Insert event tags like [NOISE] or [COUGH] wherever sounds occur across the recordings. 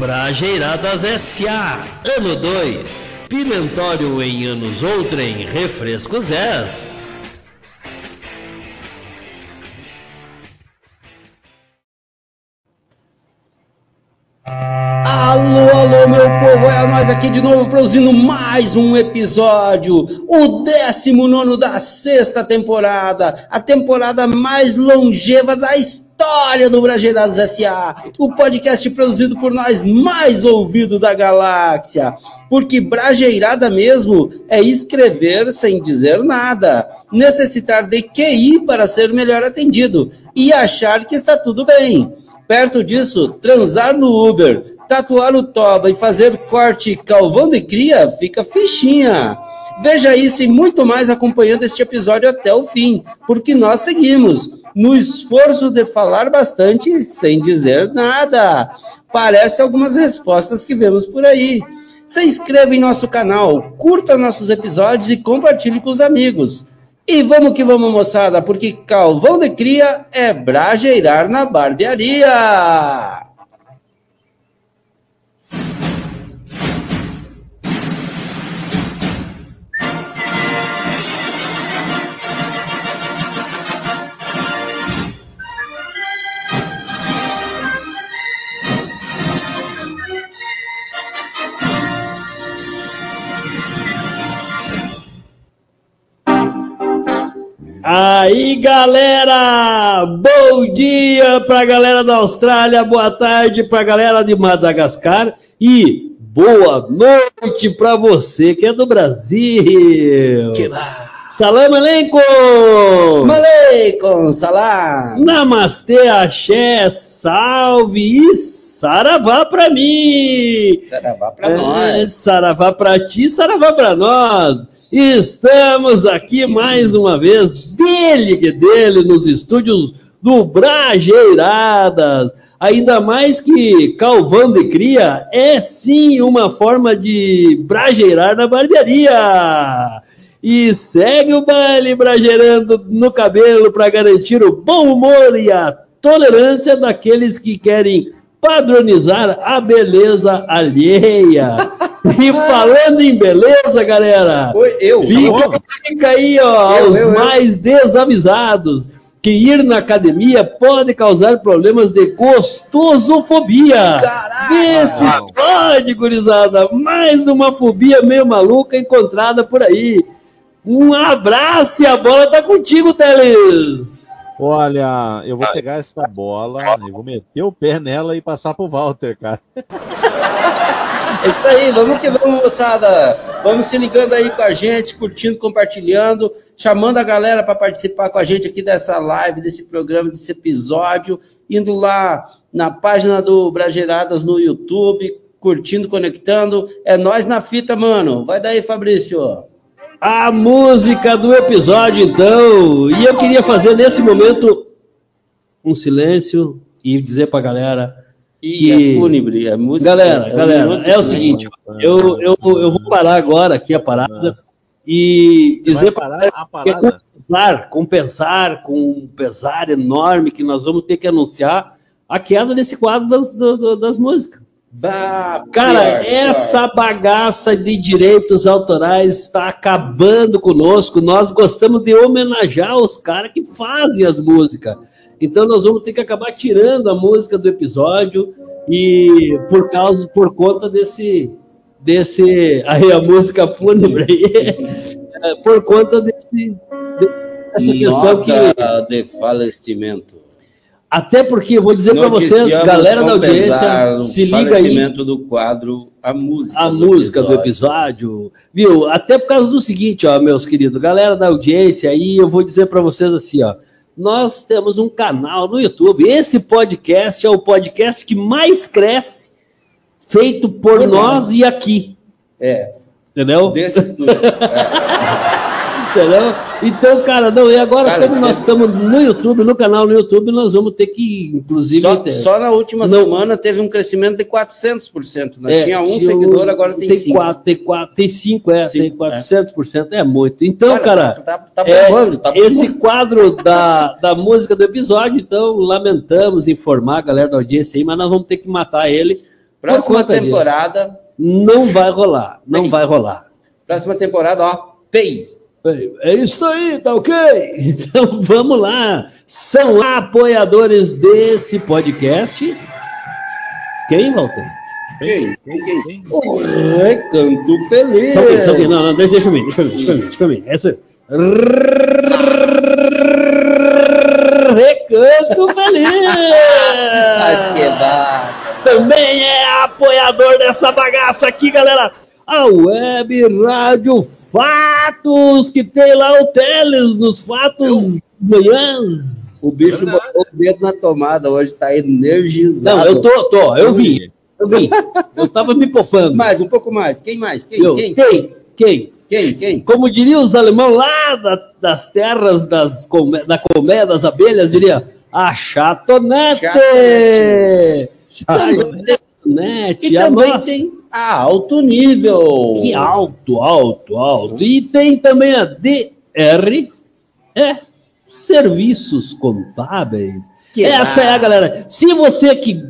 Brajeiradas S.A. Ano 2. Pimentório em anos outrem. Refrescos S. Alô, alô, meu povo, é nós aqui de novo produzindo mais um episódio, o 19 da sexta temporada, a temporada mais longeva da história do Brajeirados S.A., o podcast produzido por nós mais ouvido da galáxia, porque Brajeirada mesmo é escrever sem dizer nada, necessitar de QI para ser melhor atendido e achar que está tudo bem. Perto disso, transar no Uber, tatuar o toba e fazer corte calvão de cria fica fichinha. Veja isso e muito mais acompanhando este episódio até o fim, porque nós seguimos no esforço de falar bastante sem dizer nada. Parece algumas respostas que vemos por aí. Se inscreva em nosso canal, curta nossos episódios e compartilhe com os amigos. E vamos que vamos, moçada, porque calvão de cria é brajeirar na barbearia. Aí, galera! Bom dia pra galera da Austrália, boa tarde pra galera de Madagascar e boa noite pra você que é do Brasil. Que Salam aleikum! Maleikum, salam! Namastê, axé, salve e saravá pra mim! Saravá pra É, nós. Saravá pra ti, saravá pra nós. Estamos aqui mais uma vez, dele que dele, nos estúdios do Brajeiradas. Ainda mais que calvão de cria é sim uma forma de brajeirar na barbearia. E segue o baile brajeirando no cabelo para garantir o bom humor e a tolerância daqueles que querem padronizar a beleza alheia. E [LAUGHS] falando em beleza, galera, Oi, eu. fica, fica aí ó, Eu, aos eu, eu. mais desavisados que ir na academia pode causar problemas de gostosofobia. Caraca! Se pode, gurizada. Mais uma fobia meio maluca encontrada por aí. Um abraço e a bola tá contigo, Teles. Olha, eu vou pegar essa bola e vou meter o pé nela e passar pro Walter, cara. É [LAUGHS] isso aí, vamos que vamos, moçada. Vamos se ligando aí com a gente, curtindo, compartilhando, chamando a galera para participar com a gente aqui dessa live, desse programa, desse episódio, indo lá na página do Brajeiradas no YouTube, curtindo, conectando. É nós na fita, mano. Vai daí, Fabrício. A música do episódio, então. E eu queria fazer nesse momento um silêncio e dizer pra galera. E Que- é fúnebre, é música. Galera, um galera, é o seguinte, eu, eu, eu vou parar agora aqui a parada e dizer parar a é com parada? pesar, com pesar, com um pesar enorme que nós vamos ter que anunciar a queda desse quadro das, do- das músicas. Bah, Cara, essa bagaça de direitos autorais está acabando conosco. Nós gostamos de homenagear os caras que fazem as músicas. Então nós vamos ter que acabar tirando a música do episódio e por causa, por conta desse, desse, aí a música fúnebre aí, [LAUGHS] é, por conta desse, dessa questão que Nota de falecimento. Até porque eu vou dizer para vocês, galera da audiência, se liga aí. do quadro A Música a música do episódio, viu? Até por causa do seguinte, ó, meus queridos, galera da audiência aí, eu vou dizer para vocês assim, ó, nós temos um canal no YouTube. Esse podcast é o podcast que mais cresce, feito por, Por nós nós. e aqui, É, entendeu? desse estúdio. [LAUGHS] É. Entendeu? Então, cara, não, e agora Cara, como nós estamos no YouTube, no canal no YouTube, nós vamos ter que, inclusive, Só, ter- só na última Não. semana teve um crescimento de 400%. Nós É, tinha um tinha seguidor, agora tem, tem cinco. Quatro, tem quatro, tem cinco, é, Cinco, tem 400%, é. muito. Então, cara, tá, tá, tá é, bombando, tá esse bombando. quadro da, da música do episódio, então, lamentamos informar a galera da audiência aí, mas nós vamos ter que matar ele, Próxima temporada. Disso, não vai rolar. Não vai rolar. Próxima temporada, ó. Pay. É isso aí, tá ok? [LAUGHS] Então vamos lá. São apoiadores desse podcast. Quem, Walter? Quem? Quem? Quem? O Recanto Feliz. Só quem, só quem. Não, não, deixa, deixa eu mim, deixa eu mim, deixa eu mim, deixa mim. Essa. Recanto Feliz. Mas que barra. Também é apoiador dessa bagaça aqui, galera. A Web Rádio Fatos, que tem lá o Teles nos Fatos eu... manhãs. O bicho Verdade. botou o dedo na tomada, hoje tá energizado. Não, eu tô, tô, eu vi. Eu vi. Eu tava me pofando. Mais, um pouco mais. Quem mais? Quem? Eu, quem? Quem? Quem? Quem? Quem? Como diriam os alemães lá da, das terras das, da colmeia das abelhas, diria a chatonete. Chatonete. chatonete. E também nossa. tem a alto nível. Que alto, alto, alto. E tem também a DR, é Serviços Contábeis. Que essa é a galera. Se você que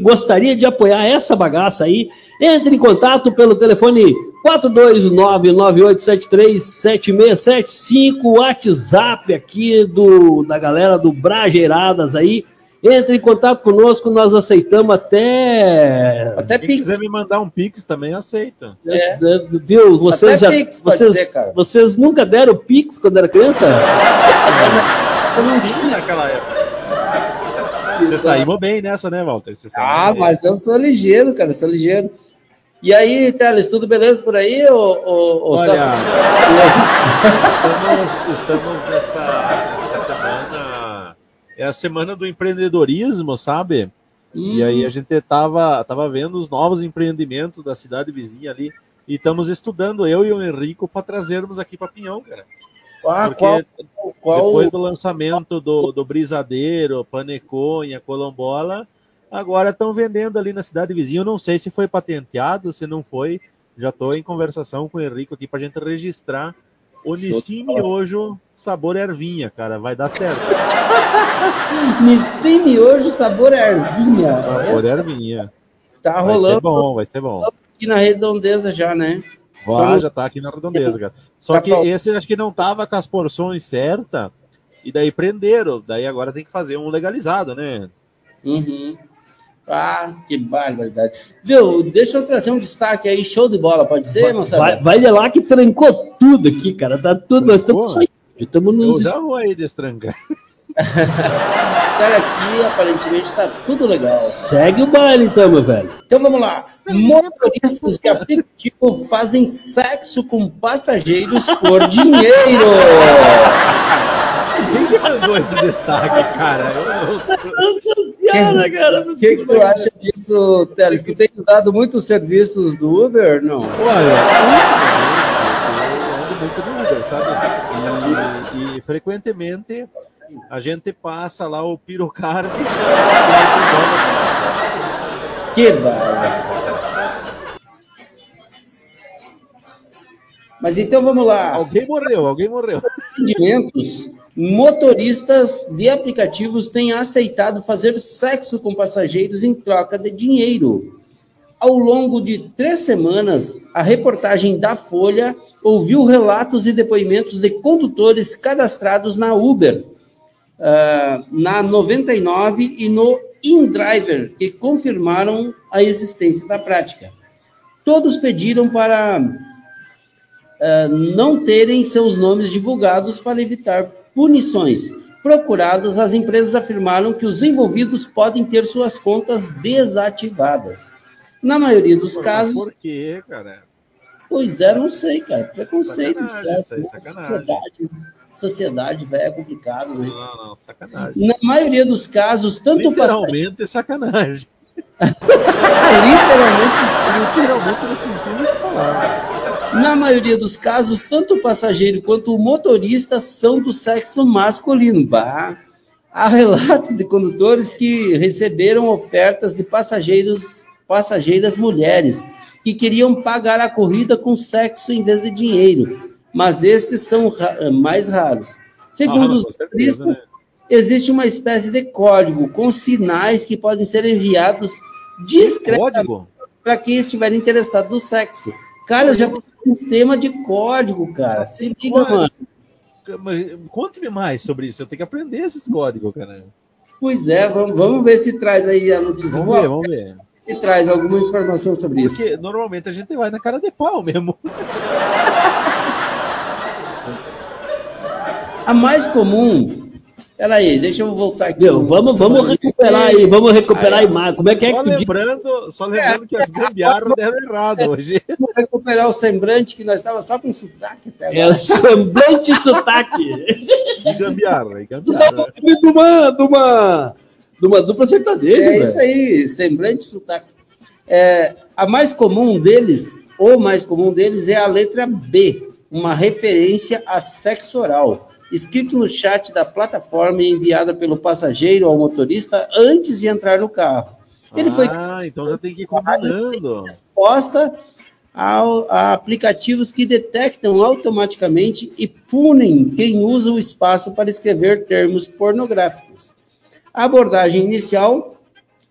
gostaria de apoiar essa bagaça aí, entre em contato pelo telefone 42998737675, WhatsApp aqui do, da galera do Brajeiradas aí. Entre em contato conosco, nós aceitamos até. Até Quem Pix. quiser me mandar um Pix também aceita. É. Viu? Vocês, já, Pix, vocês, dizer, vocês nunca deram Pix quando era criança? [LAUGHS] Eu não tinha naquela época. Você saiu bem nessa, né, Walter? ah, bem. mas eu sou ligeiro, cara, sou ligeiro. E aí, Teles, tudo beleza por aí? Ou, ou, Olha, só... estamos, estamos nesta, é a semana do empreendedorismo, sabe? Hum. E aí a gente tava, tava vendo os novos empreendimentos da cidade vizinha ali e estamos estudando, eu e o Henrico, para trazermos aqui para Pinhão, cara. Ah, Porque qual, qual... depois do lançamento do, do Brisadeiro, Paneconha, Colombola, agora estão vendendo ali na cidade vizinha. Eu não sei se foi patenteado, se não foi. Já estou em conversação com o Henrico aqui para a gente registrar o Nissim Miojo sabor ervinha, cara. Vai dar certo. [LAUGHS] Nissim Miojo sabor ervinha. Sabor ervinha. Tá rolando. Vai ser bom, vai ser bom. Aqui na redondeza já, né? Só já tá aqui na redondeza, cara. Só tá que esse acho que não tava com as porções certas, e daí prenderam. Daí agora tem que fazer um legalizado, né? Uhum. Ah, que barbaridade. Viu, deixa eu trazer um destaque aí, show de bola, pode ser, moçada? Vai, vai de lá que trancou tudo aqui, cara. Tá tudo, nós estamos estamos nos... Eu já vou aí destrancar. [LAUGHS] cara, [LAUGHS] aqui aparentemente está tudo legal. Segue o baile então, meu velho. Então vamos lá. Motoristas de [LAUGHS] aplicativo fazem sexo com passageiros por dinheiro. Quem que mandou esse destaque, cara? O cara. O que, que tu acha disso, Teles? Tu tem usado muitos serviços do Uber? Não. Olha, eu ando muito no Uber, sabe? E, e frequentemente a gente passa lá o pirocard. Que barra. Mas então vamos lá. Alguém morreu, alguém morreu. Rendimentos. Motoristas de aplicativos têm aceitado fazer sexo com passageiros em troca de dinheiro. Ao longo de três semanas, a reportagem da Folha ouviu relatos e depoimentos de condutores cadastrados na Uber, uh, na 99 e no InDriver, que confirmaram a existência da prática. Todos pediram para uh, não terem seus nomes divulgados para evitar punições. Procuradas, as empresas afirmaram que os envolvidos podem ter suas contas desativadas. Na maioria dos por, casos. Por quê, cara? Pois é, não sei, cara. Preconceito, sacanagem, certo? Sacanagem. Sociedade, sociedade, velho, é complicado, né? Não, não, sacanagem. Na maioria dos casos, tanto Literalmente é sacanagem. [LAUGHS] Literalmente, literalmente no sentido de falar. Na maioria dos casos, tanto o passageiro quanto o motorista são do sexo masculino. Bah. Há relatos de condutores que receberam ofertas de passageiros, passageiras mulheres que queriam pagar a corrida com sexo em vez de dinheiro mas esses são mais raros. Segundo ah, os turistas, né? existe uma espécie de código com sinais que podem ser enviados discretamente para quem estiver interessado no sexo. Cara, já tem um sistema de código, cara. Se liga, mano. Conte-me mais sobre isso. Eu tenho que aprender esses códigos, cara. Pois é, vamos, vamos ver se traz aí a notícia. Vamos ver, vamos ver. Se traz alguma informação sobre Porque isso. normalmente a gente vai na cara de pau mesmo. [LAUGHS] A mais comum. Peraí, deixa eu voltar aqui. Meu, vamos, vamos recuperar aí, vamos recuperar a imagem. Como é que é Só que tu diz? lembrando, só lembrando que as gambiarras deram errado hoje. Vamos recuperar o semblante que nós estava só com sotaque até É o semblante sotaque. [LAUGHS] E gambiarra, e gambiarra. de uma, de uma, de uma dupla sertaneja, É velho. isso aí, semblante sotaque. É, a mais comum deles, ou mais comum deles, é a letra B, uma referência a sexo oral, escrito no chat da plataforma e enviada pelo passageiro ao motorista antes de entrar no carro. Ele foi Ah, então já tem que ir combinando. resposta ao- a aplicativos que detectam automaticamente e punem quem usa o espaço para escrever termos pornográficos. A abordagem inicial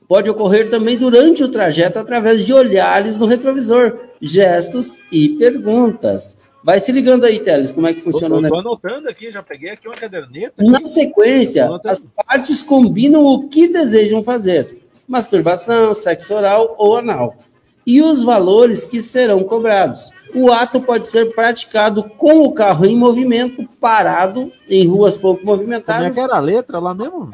pode ocorrer também durante o trajeto através de olhares no retrovisor, gestos e perguntas. Vai se ligando aí, Teles, como é que funciona o negócio. anotando aqui, já peguei aqui uma caderneta. Na sequência, as partes combinam o que desejam fazer: masturbação, sexo oral ou anal. E os valores que serão cobrados. O ato pode ser praticado com o carro em movimento, parado, em ruas pouco Como é movimentadas, que era a letra lá mesmo?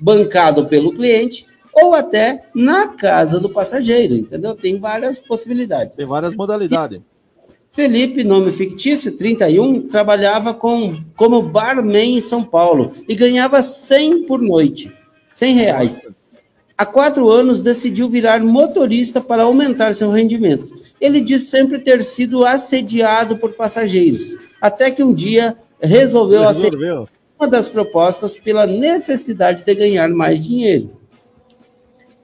bancado pelo cliente, ou até na casa do passageiro, entendeu? Tem várias possibilidades. Tem várias modalidades. Felipe, nome fictício, 31, trabalhava com, como barman em São Paulo e ganhava 100 por noite, 100 reais. Há quatro anos decidiu virar motorista para aumentar seu rendimento. Ele diz sempre ter sido assediado por passageiros, até que um dia resolveu aceitar Resolveu? uma das propostas pela necessidade de ganhar mais dinheiro.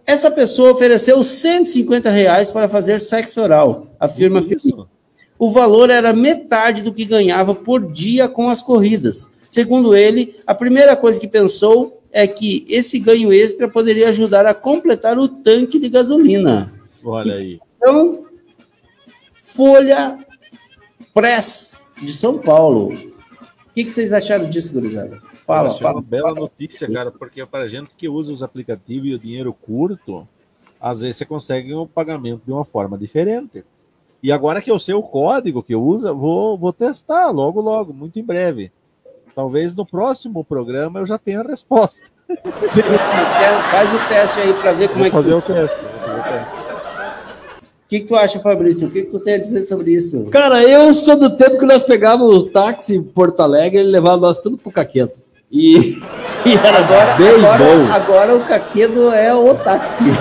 Essa pessoa ofereceu 150 reais para fazer sexo oral, afirma Felipe. O valor era metade do que ganhava por dia com as corridas. Segundo ele, a primeira coisa que pensou é que esse ganho extra poderia ajudar a completar o tanque de gasolina. Olha aí. Então, Folha Press de São Paulo. O que, que vocês acharam disso, gurizada? Fala, fala. uma bela notícia, cara, porque para gente que usa os aplicativos e o dinheiro curto, às vezes você consegue o pagamento de uma forma diferente. E agora que eu sei o código que usa, vou, vou testar logo, logo, muito em breve. Talvez no próximo programa eu já tenha a resposta. [LAUGHS] Faz o teste aí para ver como Vou é que fazer o funciona. teste. Vou fazer o teste. O que, que tu acha, Fabrício? O que, que tu tem a dizer sobre isso? Cara, eu sou do tempo que nós pegávamos o táxi em Porto Alegre e ele levava nós tudo pro caqueto. E, [LAUGHS] e era Agora, bem agora, bom. agora o caquedo é o táxi. [LAUGHS]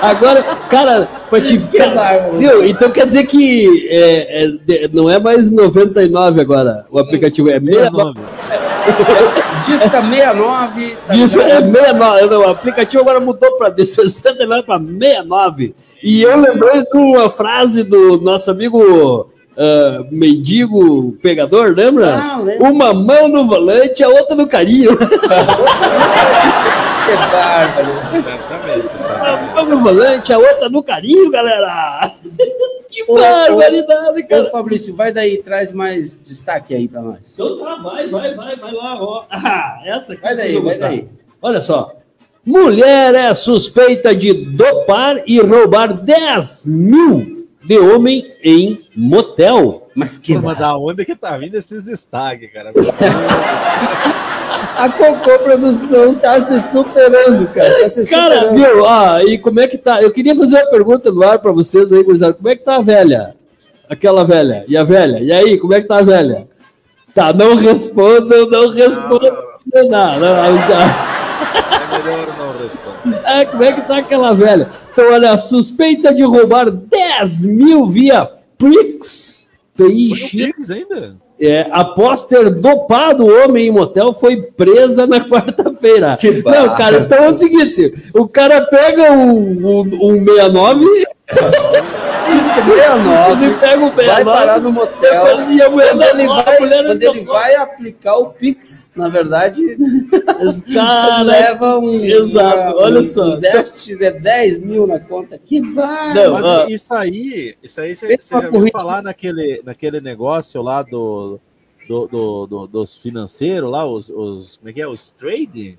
Agora, cara, pra te Que bárbaro. viu? Então quer dizer que é, é, não é mais 99 agora o aplicativo, é 69. 69. Disca 69. tá Isso ligado? é 69. não, O aplicativo agora mudou para de 69 para 69. E eu lembrei de uma frase do nosso amigo ah, mendigo pegador, lembra? Ah. Uma mão no volante, a outra no carinho. [LAUGHS] [LAUGHS] Que bárbaro. Certamente, Uma no volante, a outra no carinho, galera. [LAUGHS] Que Ô, barbaridade, Ô, cara. Fabrício, vai daí, traz mais destaque aí pra nós. Então tá, vai, vai, vai, vai lá. Ó. Ah, essa aqui Vai daí, vai gostar. daí. Olha só. Mulher é suspeita de dopar e roubar 10 mil de homem em motel. Mas que Mas da onde que tá vindo esses destaques, cara? [LAUGHS] A Cocô Produção tá se superando, cara. Tá se Cara, superando. viu? Ah, e como é que tá? Eu queria fazer uma pergunta no ar pra vocês aí, gurizada. Como é que tá a velha? Aquela velha. E a velha? E aí, como é que tá a velha? Tá, não respondam, não respondam. Não, não, não. É melhor não responder. [LAUGHS] É, como é que tá aquela velha? Então, olha, suspeita de roubar 10 mil via Prix, Pix ainda? É, após ter dopado o homem em motel, foi presa na [LAUGHS] quarta-feira. Não, cara, então é o seguinte, o cara pega um, um, um 69, [LAUGHS] 69, Ele pega o 69, vai parar no motel. E a mulher Quando ele vai, mulher quando ele vai aplicar o Pix, na verdade, Cara, [LAUGHS] leva um, exato, uma- olha um só. déficit de 10 mil na conta. Que Não, bárbaro! Mas ó. isso aí, isso aí você você já papo viu rico. falar naquele, naquele negócio lá do, do, do- do- dos financeiros lá, os, os- como é que é, os trade?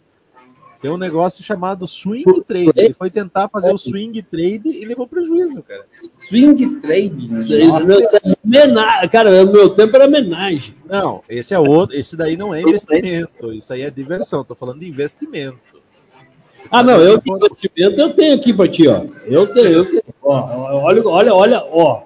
Tem um negócio chamado swing trade. Ele foi tentar fazer o swing trade e levou prejuízo, cara. Swing trade. Nossa. Mena- Cara, o meu tempo era homenagem. Não, esse é outro, esse daí não é investimento, isso aí é diversão. Tô falando de investimento. Ah, não, eu investimento eu tenho aqui pra ti, ó. Eu tenho, eu tenho. Ó, olha, olha, olha, ó.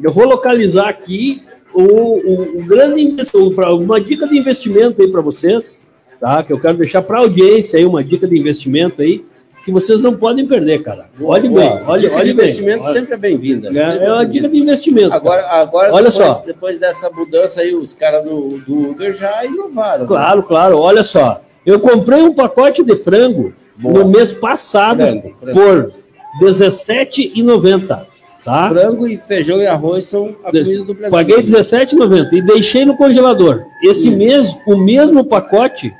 Eu vou localizar aqui o, o, o grande investimento, uma dica de investimento aí para vocês, tá? Que eu quero deixar para audiência aí uma dica de investimento aí que vocês não podem perder, cara. Olhe bem, olhe, Dica de olhe investimento sempre é bem-vinda. sempre É, é uma dica de investimento. cara. Agora, agora Olha depois, só. depois dessa mudança aí, os caras do, do Uber já inovaram. né? Claro, claro. Olha só. Eu comprei um pacote de frango Boa. no mês passado Frango, frango. por R$17,90. Tá? Frango e feijão e arroz são a comida do Brasil. Paguei R$17,90 e deixei no congelador. Esse Hum. mês, o mesmo pacote,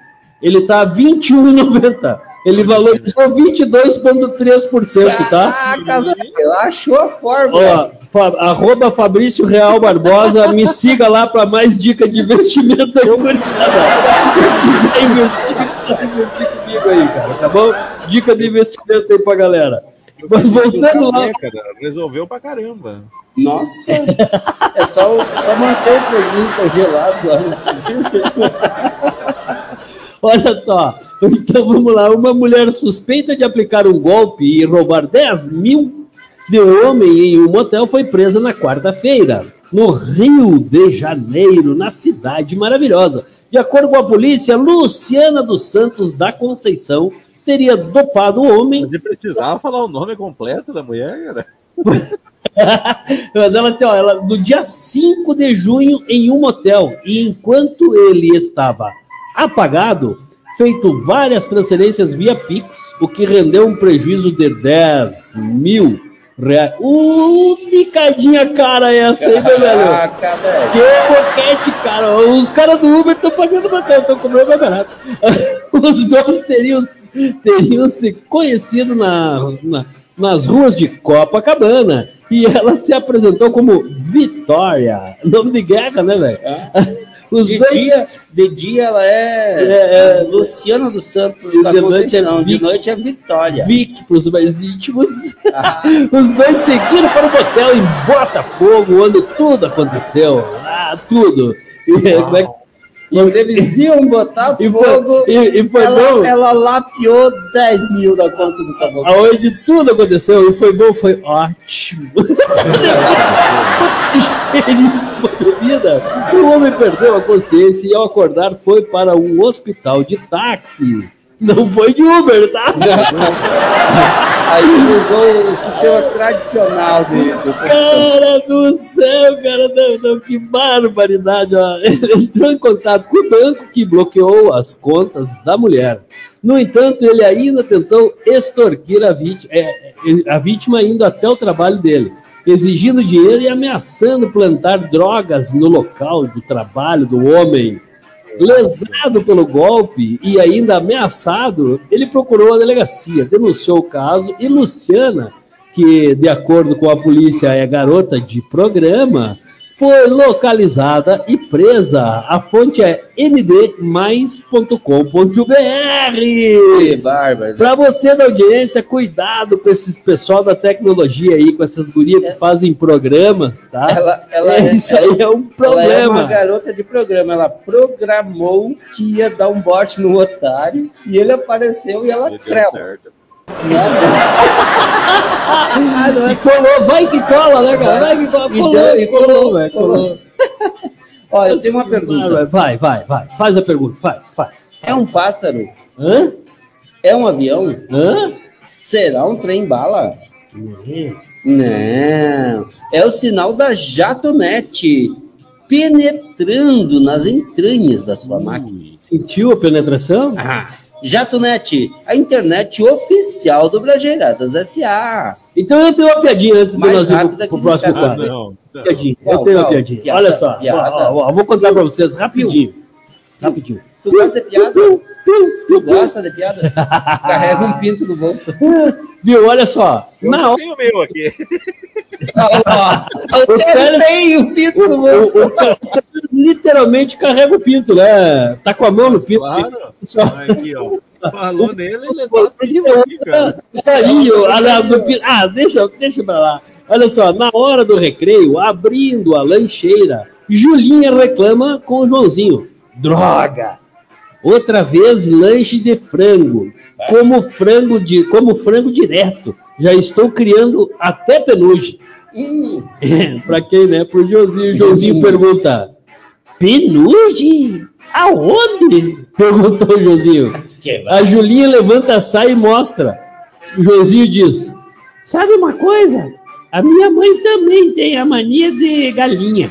ele tá R$21,90. Ele valorizou 22,3%, tá? Caraca, velho, achou a. Ó, fa- arroba Fabrício Real Barbosa, me [LAUGHS] siga lá para mais dica de investimento aí, gurizada. Quem quiser investir, vai investir comigo aí, cara, tá bom? Dica de investimento aí pra galera. Mas voltando lá, É, cara, resolveu pra caramba. Nossa, é só, só manter o franguinho congelado lá. [LAUGHS] olha só. Então vamos lá, uma mulher suspeita de aplicar um golpe e roubar 10 mil de homem em um motel foi presa na quarta-feira, no Rio de Janeiro, na cidade maravilhosa. De acordo com a polícia, Luciana dos Santos da Conceição teria dopado o homem. Mas ele precisava falar o nome completo da mulher, cara. [LAUGHS] Mas ela, tem, ó, ela, no dia 5 de junho, em um motel, e enquanto ele estava apagado, feito várias transferências via Pix, o que rendeu um prejuízo de 10 mil reais. Uh, picadinha cara essa aí, meu velho. Que boquete, cara. Os caras do Uber estão pagando bastante, estão cobrando mais [LAUGHS] barato. Os dois teriam, teriam se conhecido na, na- nas ruas de Copacabana. E ela se apresentou como Vitória. Nome de guerra, né, velho? Os De dois- dia, de dia ela é, É, é. Luciana dos Santos E da de noite Conceição, é de noite é Vitória. Vic para os mais íntimos. Ah. [LAUGHS] Os dois seguiram para o motel em Botafogo, onde tudo aconteceu. Ah, tudo. [LAUGHS] Como é que- Quando eles iam botar E fogo, foi, e, e foi bom. ela, ela lapiou 10 mil da conta do caboclo. Aonde tudo aconteceu e foi bom, foi ótimo. [LAUGHS] Bebida. O homem perdeu a consciência e ao acordar foi para um hospital de táxi. Não foi de Uber, tá? [LAUGHS] Aí usou o sistema tradicional de, de profissão. Cara do céu, cara, não, não, que barbaridade. Ó. Ele entrou em contato com o banco que bloqueou as contas da mulher. No entanto, ele ainda tentou extorquir a vítima, a vítima indo até o trabalho dele, exigindo dinheiro e ameaçando plantar drogas no local do trabalho do homem. Lesado pelo golpe e ainda ameaçado, ele procurou a delegacia, denunciou o caso e Luciana, que de acordo com a polícia é garota de programa, foi localizada e presa. A fonte é ndmais.com.br. Que bárbaro. Para você da audiência, cuidado com esses pessoal da tecnologia aí, com essas gurias que fazem programas, tá? Ela, ela É, é, isso aí é um ela é uma problema. garota de programa. Ela programou que ia dar um bote no otário e ele apareceu e ela creu. Não E colou, vai que cola, né, cara? Vai que cola. Colou, e colou, colou, velho, colou. colou. [LAUGHS] Ó, eu tenho uma pergunta. Vai, vai, vai. Faz a pergunta, faz, faz. É um pássaro? Hã? É um avião? Hã? Será um trem bala? Hum. Não. É o sinal da Jatonet penetrando nas entranhas da sua máquina. Sentiu a penetração? Ah, Jatonet, a internet oficial do Brajeiradas S.A. Então eu tenho uma piadinha antes de Mais nós ir rápida pro, pro que próximo quadro. não, não. Piadinha, eu tenho uma piadinha. Olha só, piada. ó, ó, ó, vou contar pra vocês rapidinho. Rapidinho. Tu gosta de piada? Tu gosta de piada? Carrega um pinto no bolso. Viu, olha só. Eu Na tenho o meu aqui. O Os caras- Teles tem um pinto O, no o, bolso. o cara literalmente carrega o pinto, né? Tá com a mão no pinto. Claro. Só- Aqui, ó. Falou nele, ele tá aqui, cara. Carinho, aliás, do pinto. Ah, deixa, deixa pra lá. Olha só, na hora do recreio, abrindo a lancheira, Julinha reclama com o Joãozinho. Droga! Outra vez lanche de frango. Como frango de, como frango direto. Já estou criando até penugem. [LAUGHS] Pra quem, né? Pro Joãozinho. O Joãozinho pergunta: Penugem? Aonde? Perguntou o Joãozinho. A Julinha levanta a saia e mostra. O Joãozinho diz: Sabe uma coisa? A minha mãe também tem a mania de galinha.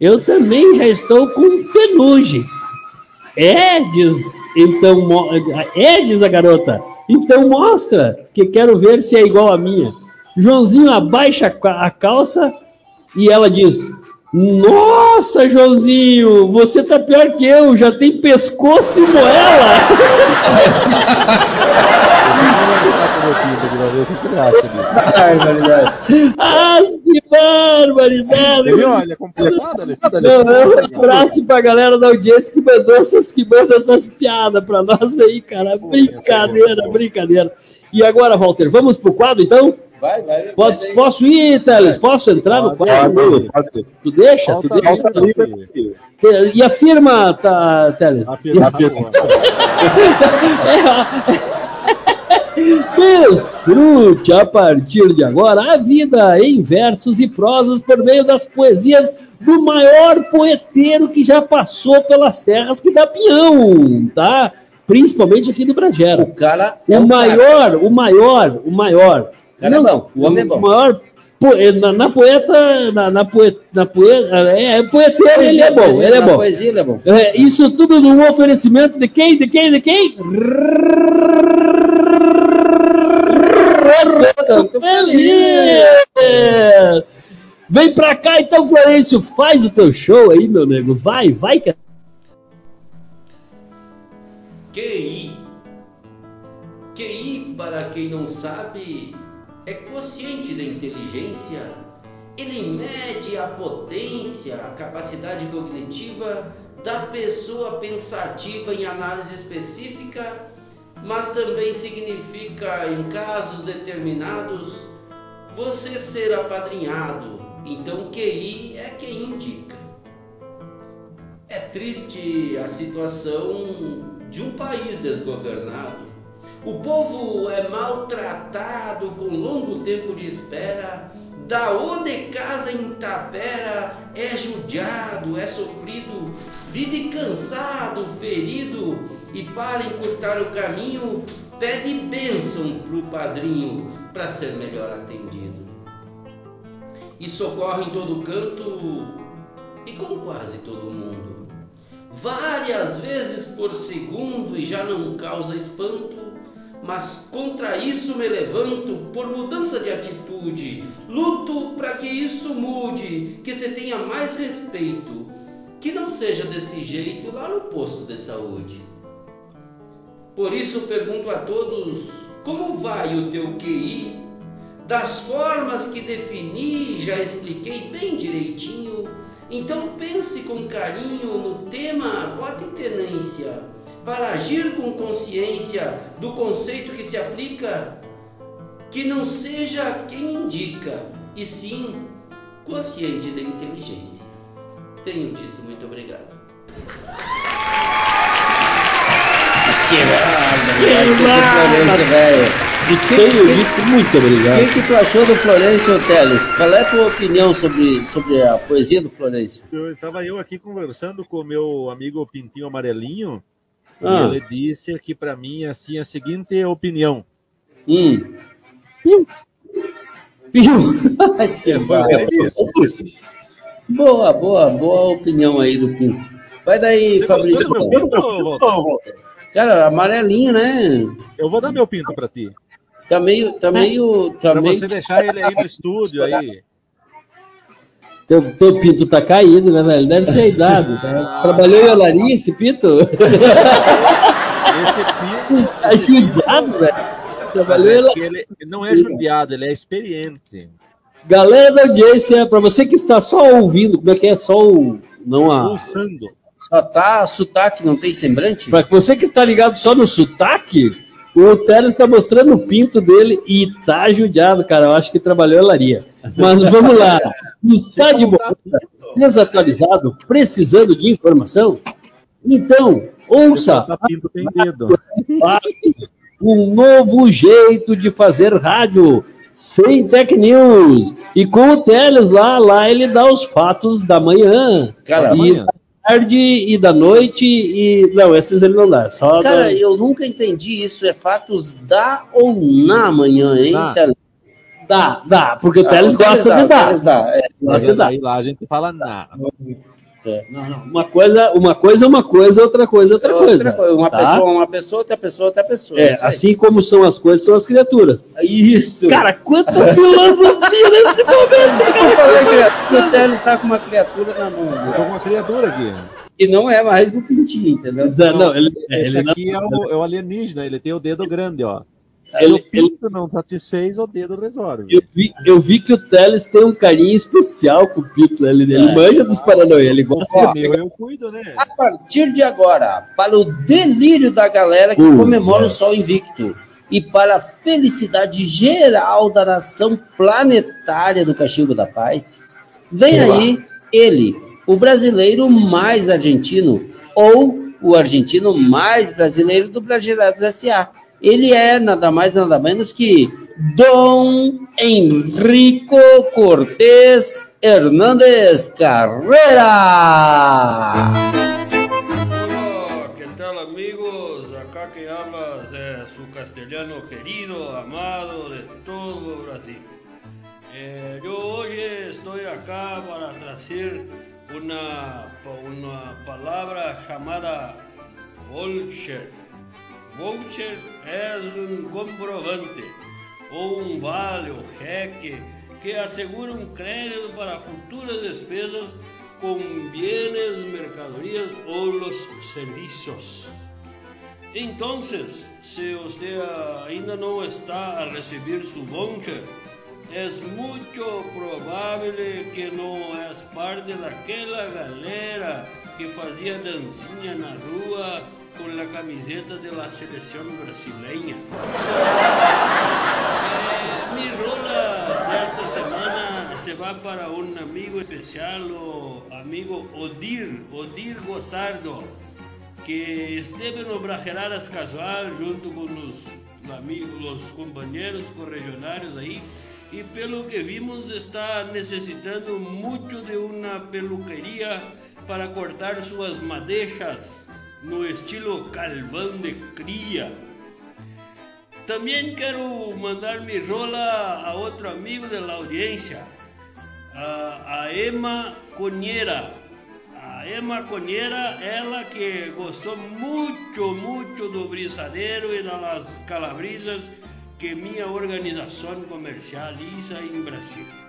Eu também já estou com penugem. É, diz, então, é, diz a garota. Então mostra, que quero ver se é igual a minha. Joãozinho abaixa a ca- a calça e ela diz: Nossa, Joãozinho, você tá pior que eu, já tem pescoço e moela. [LAUGHS] ah, que barbaridade! Viu? Olha, completada, né? Não, não, um abraço pra galera da audiência que mandou essas, que manda essas piadas pra nós aí, cara. Brincadeira, brincadeira. E agora, Walter, vamos pro quadro então? Vai, vai. Pode, vai posso ir, Teles? Posso entrar no quadro? Tu deixa? Tu Falta deixa? falta livre. E a firma, tá, Teles? Afirma, afirma. [LAUGHS] Desfrute a partir de agora a vida em versos e prosas por meio das poesias do maior poeteiro que já passou pelas terras que dá pinhão, tá? Principalmente aqui do Bragera. O cara é O cara. maior, o maior, o maior. cara é bom, o homem é bom. O maior na, na poeta, na, na poeta, na poeta, é, é poeteiro, ele é bom, Poesia, ele é bom. Poesia, ele é bom. É, isso tudo num oferecimento de quem? De quem? De quem? Roberto Feliz! Vem pra cá então, Florencio, faz o teu show aí, meu nego. Vai, vai que QI. QI, para quem não sabe, é quociente da inteligência. Ele mede a potência, a capacidade cognitiva da pessoa pensativa em análise específica, mas também significa, em casos determinados, você ser apadrinhado. Então, QI é quem indica. É triste a situação de um país desgovernado. O povo é maltratado com longo tempo de espera. Da de casa em Tapera é judiado, é sofrido, vive cansado, ferido e para encurtar o caminho pede bênção pro padrinho para ser melhor atendido. Isso ocorre em todo canto e com quase todo mundo. Várias vezes por segundo e já não causa espanto, mas contra isso me levanto por mudança de atitude. Luto para que isso mude, que se tenha mais respeito, que não seja desse jeito lá no posto de saúde. Por isso pergunto a todos: como vai o teu QI? Das formas que defini, já expliquei bem direitinho. Então pense com carinho no tema, bote tenência, para agir com consciência do conceito que se aplica, que não seja quem indica, e sim consciente da inteligência. Tenho dito, muito obrigado. Que Florencio, velho. E tenho dito muito O obrigado. que, que tu achou do Florencio Teles? Qual é a tua opinião sobre, sobre a poesia do Florencio? Eu estava eu aqui conversando com o meu amigo Pintinho Amarelinho Ah. e ele disse que para mim assim a seguinte opinião. Hum. Piu. [LAUGHS] Mas que disse. Boa, boa, boa opinião aí do Pinto. Vai daí, Você Fabrício. meu pinto, Walter? Cara, amarelinho, né? Eu vou dar meu pinto para ti. Tá meio. Tá meio. Tá Pra meio você deixar ele aí no estúdio aí. Teu, teu pinto tá caído, né, velho? Deve ser a idade. Tá? Trabalhou em olaria esse pinto? Esse pinto. [LAUGHS] Tá judiado, velho. Trabalhou é ele não é judiado, ele é experiente. Galera da audiência, para você que está só ouvindo, como é que é? Só o. Não a. Pulsando. Só tá sotaque, não tem semblante? Para você que está ligado só no sotaque, o Teles está mostrando o pinto dele e tá judiado, cara. Eu acho que trabalhou em olaria. Mas vamos lá. Está de boa, desatualizado, precisando de informação? Então, ouça Tá pinto tem dedo. um novo jeito de fazer rádio sem tech news. E com o Teles lá, lá ele dá os fatos da manhã, Cara, e amanhã. Da tarde e da noite e não, esses ele não dá, só Cara, da- eu nunca entendi isso. É fatos da ou na manhã, hein? Dá. Tele? dá, dá, porque o Ah, Teles o Teles gosta dá, de o dar. Teles dá, é. Gosta de dar. aí lá a gente fala nada. É, não, não, uma coisa, uma coisa é uma coisa, outra coisa é outra, coisa. Uma tá? pessoa, uma pessoa, outra pessoa, outra pessoa. É, aí. assim como são as coisas, são as criaturas. Isso. Cara, quanta filosofia nesse momento, eu falei que o Teles está com uma criatura na mão. Eu né? tô com uma criatura aqui. E não é mais do pintinho, entendeu? Não, não, ele, Esse ele não- aqui é o, é o alienígena, ele tem o dedo grande, ó. Ele- o pinto não satisfez, o dedo resolve. eu, vi, eu vi que o Teles tem um carinho especial com o Pito. Ele, ele É. manja dos Paranoia, ele gosta Ó, de meu, eu cuido, né? A partir de agora, para o delírio da galera que Uh, comemora o yes. Sol Invicto e para a felicidade geral da nação planetária do Cachimbo da Paz, vem Olá. aí ele, o brasileiro mais argentino ou o argentino mais brasileiro do Brasileirados S.A. Ele é nada mais nada menos que Dom Enrico Cortés Hernández Carrera. Hola, ¿qué tal amigos? Acá que hablas de su castellano querido, amado de todo Brasil. Eh, yo hoy estoy acá para traer una, una palabra llamada voucher voucher es un comprobante ou um vale ou cheque que assegura um crédito para futuras despesas com bienes, mercadorías ou los serviços. Então, se você ainda não está a receber seu voucher, é muito provável que não é parte daquela galera que fazia dancinha na rua com a camiseta da seleção brasileira. Eh, mi rola de esta semana se va para un amigo especial, o amigo Odir, Odir Gotardo, que esteve no Brajeradas Casual junto com os amigos, os companheiros corregionários aí, e pelo que vimos está necessitando muito de uma peluqueria para cortar suas madeixas no estilo calvão de cria. Também quero mandar mi rola a outro amigo da audiência, a, a Emma Conheira. A Emma Conheira, ela que gostou muito, muito do brisadeiro e das calabrisas que minha organização comercializa em Brasil.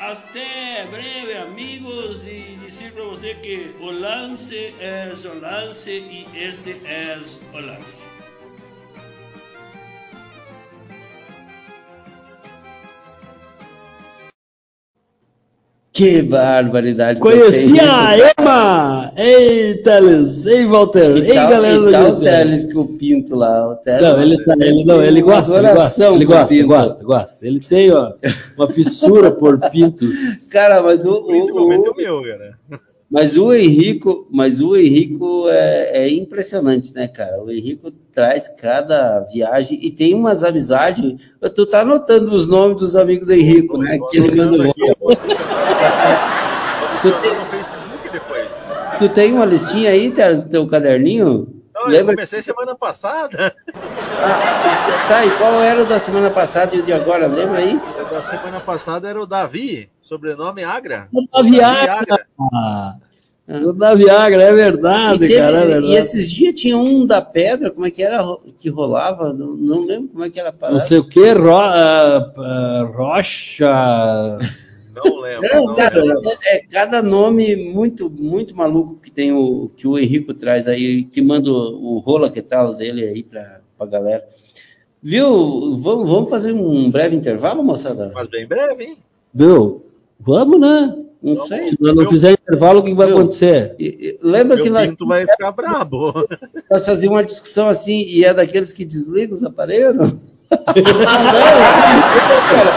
Até breve, amigos, e dizer para você que o lance é o lance e este é o lance. Que barbaridade. Conheci gostei. a Emma! Ei, Teles! Ei, Walter! E Ei, tal, galera e do tal o. Teles com o pinto lá. O Teles, Não, ele, tá, ele, não, ele gosta, ele gosta, ele gosta, pinto. gosta, gosta. Ele tem ó, uma fissura por pintos. [LAUGHS] Cara, mas o, o- Principalmente o- o meu, cara. mas o Henrico, mas o Henrico é, é impressionante, né, cara? O Henrico traz cada viagem e tem umas amizades. Tu tá anotando os nomes dos amigos do Henrico, né? Que ele mandou. Eu Tu tem- no Facebook depois. Tu tem uma listinha aí, Teles, do teu caderninho? Não, eu Lembra? comecei semana passada. Ah, tá, e qual era o da semana passada e o de agora? Lembra aí? O da semana passada era o Davi, sobrenome Agra. A Viagra! O da Viagra, é verdade, e, teve, cara. É verdade. e esses dias tinha um da pedra, como é que era que rolava? Não, não lembro como é que era a parada. Não sei o que, ro, uh, uh, Rocha. Não lembro. Não, não cara, lembro. é, é cada nome muito, muito maluco que tem o que o Henrico traz aí, que manda o, o rola que tal dele aí pra, pra galera. Viu? Vamos, vamos fazer um breve intervalo, moçada? Mas bem breve, hein? Viu? Vamos, né? Não sei. Se nós não fizer intervalo, o que vai Viu? acontecer? E- e- lembra Meu que nós, pinto vai ficar brabo. nós fazíamos uma discussão assim e é daqueles que desligam os aparelhos?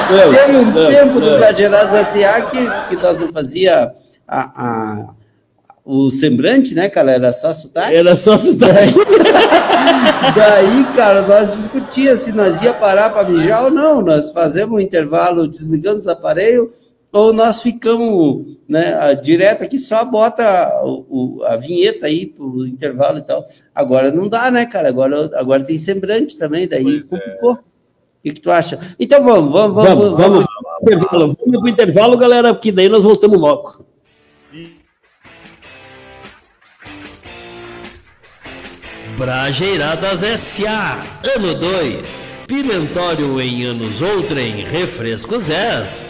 Cara, [LAUGHS] teve um Não, tempo do não. Bragerados S.A. que, que nós não fazia a, a- o semblante, né, cara? Era só sotaque. Era só cidade. [LAUGHS] Daí, cara, nós discutia se nós ia parar para mijar ou não. Nós fazemos um intervalo desligando os aparelhos ou nós ficamos, né, direto aqui só bota o- o- a vinheta aí pro intervalo e tal. Agora não dá, né, cara? Agora, agora tem semblante também, daí Pois é. complicou. O que, que tu acha? Então vamos, vamos, vamos. Vamos, vamos. Intervalo. Vamos pro intervalo, galera, porque daí nós voltamos logo. Brajeiradas S.A. Ano 2. Pimentório em anos outrem. Refrescos S.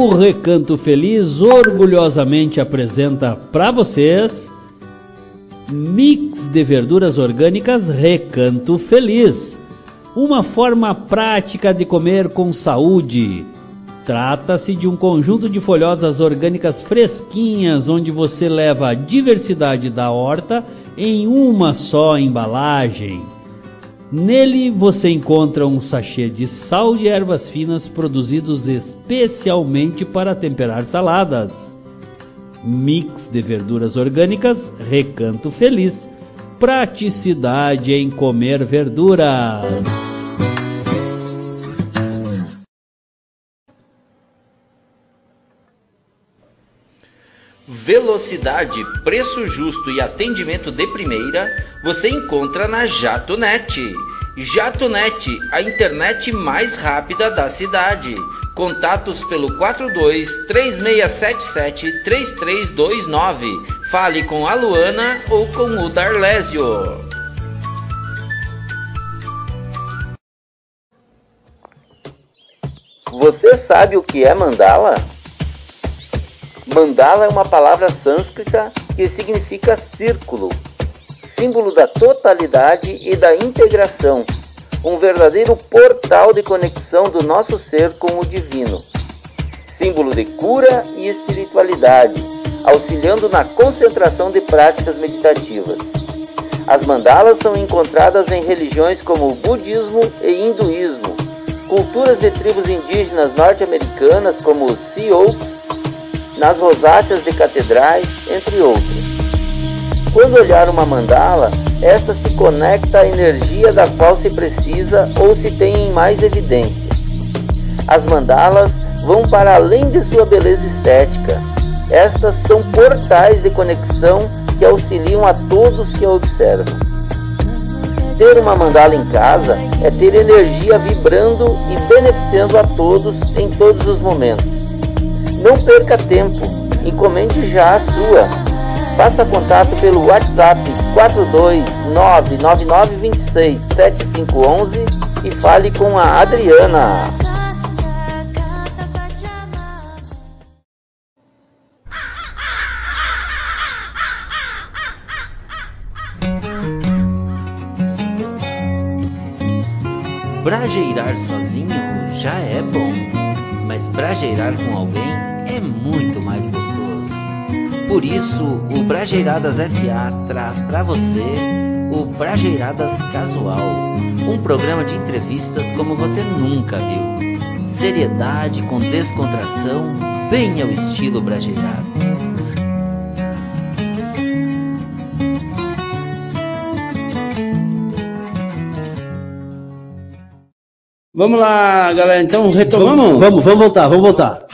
O Recanto Feliz orgulhosamente apresenta para vocês Mix de verduras orgânicas Recanto Feliz. Uma forma prática de comer com saúde. Trata-se de um conjunto de folhosas orgânicas fresquinhas onde você leva a diversidade da horta em uma só embalagem. Nele você encontra um sachê de sal de ervas finas produzidos especialmente para temperar saladas. Mix de verduras orgânicas Recanto Feliz. Praticidade em comer verduras. Velocidade, preço justo e atendimento de primeira você encontra na JatoNet. JatoNet, a internet mais rápida da cidade. Contatos pelo 42 3677 3329. Fale com a Luana ou com o Darlésio. Você sabe o que é mandala? Mandala é uma palavra sânscrita que significa círculo, símbolo da totalidade e da integração, um verdadeiro portal de conexão do nosso ser com o divino, símbolo de cura e espiritualidade, auxiliando na concentração de práticas meditativas. As mandalas são encontradas em religiões como o budismo e hinduísmo, culturas de tribos indígenas norte-americanas como os Sioux, nas rosáceas de catedrais, entre outras. Quando olhar uma mandala, esta se conecta à energia da qual se precisa ou se tem em mais evidência. As mandalas vão para além de sua beleza estética. Estas são portais de conexão que auxiliam a todos que a observam. Ter uma mandala em casa é ter energia vibrando e beneficiando a todos em todos os momentos. Não perca tempo, encomende já a sua. Faça contato pelo WhatsApp 42999267511 e fale com a Adriana. Brajeirar sozinho já é bom, brajeirar com alguém é muito mais gostoso. Por isso, o Brajeiradas SA traz para você o Brajeiradas Casual, um programa de entrevistas como você nunca viu. Seriedade com descontração, bem ao estilo Brajeiradas. Vamos lá, galera. Então, retomamos? Vamos, vamos voltar, vamos voltar.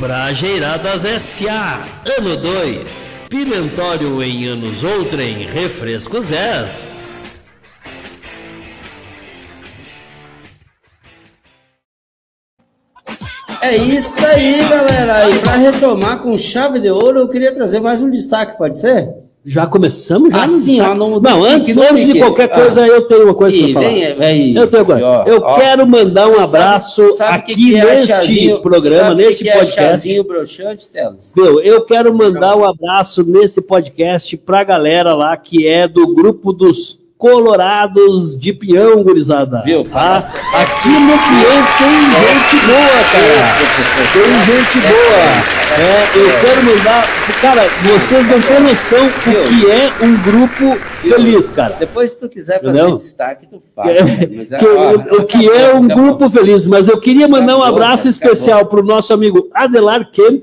Brajeiradas S.A. Ano 2. Pimentório em anos outrem. Refrescos S. É isso aí, galera. E para retomar com chave de ouro, eu queria trazer mais um destaque, pode ser? Já começamos? Já Assim, no- Não, no antes, no antes de qualquer Ah. coisa, eu tenho uma coisa para falar. vem, vem, eu tenho agora. ó, eu ó. quero mandar um abraço Sabe- sabe o que aqui que é neste chazinho- programa, que neste que é podcast. chazinho broxante? Meu, eu quero mandar um abraço nesse podcast pra galera lá que é do grupo dos Colorados de Peão, gurizada. Viu? Tá? Aqui no Peão tem gente boa, cara. Tem gente boa. É, eu quero mandar. Cara, vocês não têm noção o que é um grupo feliz, cara. Depois, se tu quiser fazer Entendeu? destaque, tu faz. É, [LAUGHS] mas é- que- ó, o, que é um grupo feliz, mas eu queria mandar um abraço especial para o nosso amigo Adelar Kemp,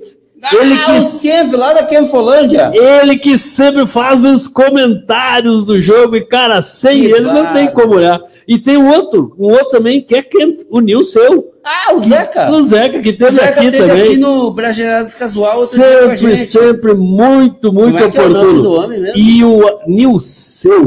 ele que o Kemp, lá da Kemfolândia. ele que sempre faz os comentários do jogo e, cara, sem Que ele não tem como olhar. E tem um outro, um outro também, que é Kemp, o Nilson, Ah, o Zeca. o Zeca, que O teve Zeca aqui teve também. aqui no Brasileirados Casual outro sempre, sempre muito, muito Como é que é o nome oportuno. do homem mesmo? E o cara. Nilceu.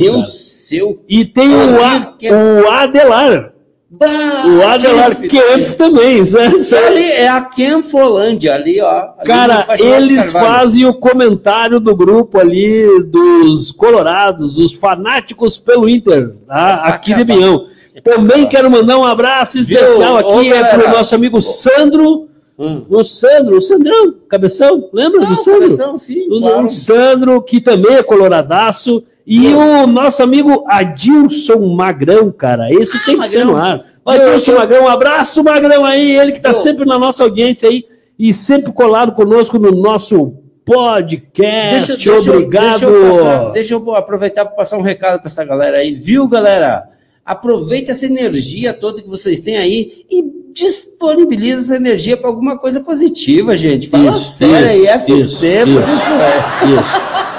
E tem o, A- Kemp. o Adelar. Bah, O Adelar Kemp. Kemp também, isso é- é- ali é a Kemfolândia, ali, ó. Ali Cara, eles fazem o comentário do grupo ali dos colorados, dos fanáticos pelo Inter, tá? É pra aqui de acabar. Bião. É Também quero mandar um abraço especial Viu? Ô, aqui é galera. para o nosso amigo Sandro, Hum. o Sandro, o Sandrão, Cabeção, lembra Ah, do Sandro? Cabeção, sim, o, claro. o Sandro, que também é coloradaço, e o nosso amigo Adilson Magrão, cara, esse tem que ser no ar. Adilson Magrão, um abraço, Magrão aí, ele que está Eu- sempre na nossa audiência aí e sempre colado conosco no nosso podcast. Obrigado. Deixa eu, passar- deixa eu aproveitar para passar um recado para essa galera aí. Viu, galera? Aproveita essa energia toda que vocês têm aí e disponibiliza essa energia para alguma coisa positiva, gente. Fala Isso, sério aí, isso, FC, isso, por isso. isso é. Isso.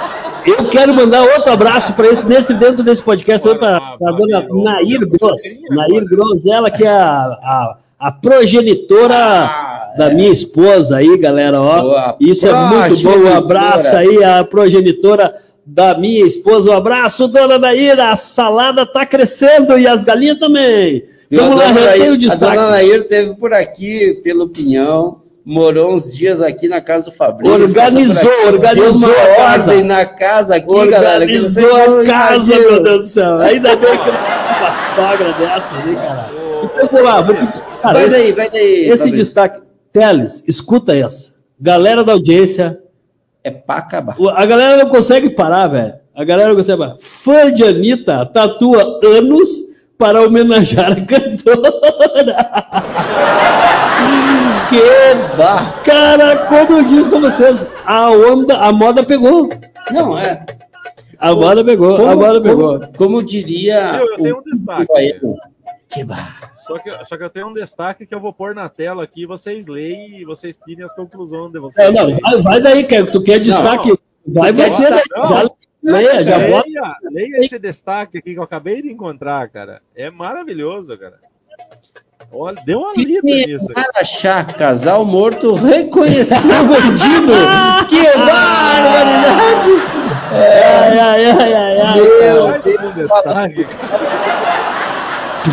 Eu quero mandar outro abraço para esse nesse dentro desse podcast para a dona. Nair Gross. Nair. Gross, ela que é a, a, a progenitora Ah, da minha esposa aí, galera. Ó, Boa, isso é muito bom. Um abraço aí à progenitora da minha esposa. Um abraço, dona Nair. A salada tá crescendo e as galinhas também. Vamos a lá, Nair, o a destaque. dona Nair esteve por aqui, pelo Pinhão, morou uns dias aqui na casa do Fabrício. Organizou, organizou a casa. ordem na casa aqui, galera. que vocês Organizou a casa, imaginam. meu Deus do céu. Ainda bem que eu uma sogra dessa, né, cara? Então, vamos lá, vou cara, Vai esse, daí, vai daí. esse Fabrício. destaque. Teles, escuta essa. Galera da audiência, É pra acabar. a galera não consegue parar, velho. A galera não consegue parar. Fã de Anitta tatua anos para homenagear a cantora. [LAUGHS] Que bar. Cara, como eu disse pra vocês, a onda, a moda pegou. Não, é. A moda pegou, a Como, moda pegou. como, como diria. Eu, eu tenho um destaque. o Ayrton, Que bar. Só que, só que eu tenho um destaque que eu vou pôr na tela aqui, vocês leem e vocês tirem as conclusões de vocês. É, não, vai, vai daí, que tu quer destaque. vai tu quer você, daí. destaque? Já, leia, já bota. leia, leia esse destaque aqui que eu acabei de encontrar, cara. É maravilhoso, cara. Olha, deu uma lida nisso. aqui. Araxá, casal morto, reconheceu o bandido. que barbaridade! Ai, ai, ai, ai, ai. Meu destaque.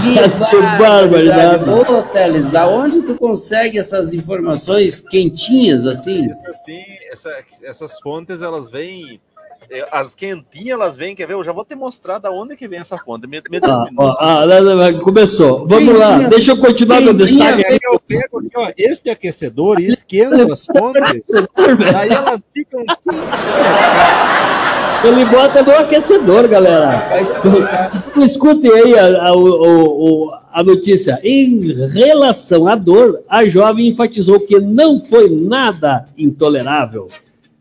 Que Essa barbaridade. Ô, Teles, da onde tu consegue essas informações quentinhas assim? Assim, essa- essas fontes elas vêm. Eh, As quentinhas elas vêm, quer ver? Eu já vou te mostrar da onde que vem essa fonte. Me, me Ah, ó, ah, lá, lá, começou. Vamos lá, Quentinha, deixa eu continuar meu destaque. Aí eu pego aqui, ó, este aquecedor e esquento as fontes. [LAUGHS] Aí elas ficam. Ele bota no aquecedor, galera. Escutem aí a, a- o- a notícia. Em relação à dor, a jovem enfatizou que não foi nada intolerável.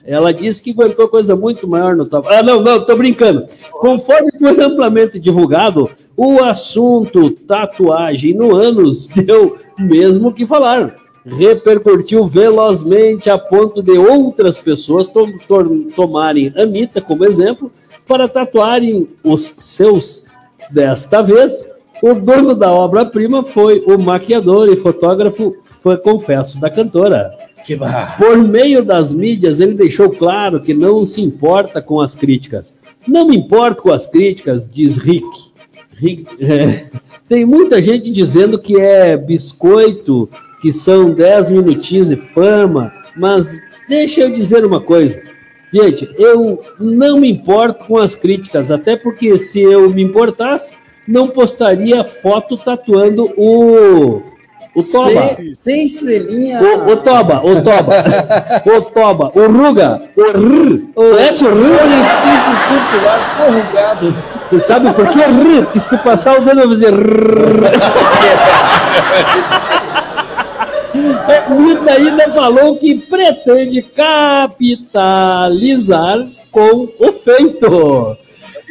Ela disse que aguentou coisa muito maior no toba. Ah, não, não, tô brincando. Conforme foi amplamente divulgado, o assunto tatuagem no ânus [LAUGHS] deu mesmo que falar. Repercutiu velozmente a ponto de outras pessoas to to tomarem Anitta como exemplo para tatuarem os seus. Desta vez, o dono da obra-prima foi o maquiador e fotógrafo, foi confesso, da cantora. Por meio das mídias, ele deixou claro que não se importa com as críticas. Não me importo com as críticas, diz Rick. Rick é, tem muita gente dizendo que é biscoito, que são 10 minutinhos de fama, mas deixa eu dizer uma coisa. Gente, eu não me importo com as críticas, até porque se eu me importasse, não postaria foto tatuando o o Toba. Sem, estrelinha. O, o, Toba, o Toba. [LAUGHS] o Toba, o Ruga, o R. Conhece o R? Olimpismo circular corrugado. Tu sabe por que R? Porque se tu passar o dedo vai fazer R. [LAUGHS] Anitta ainda falou que pretende capitalizar com o feito.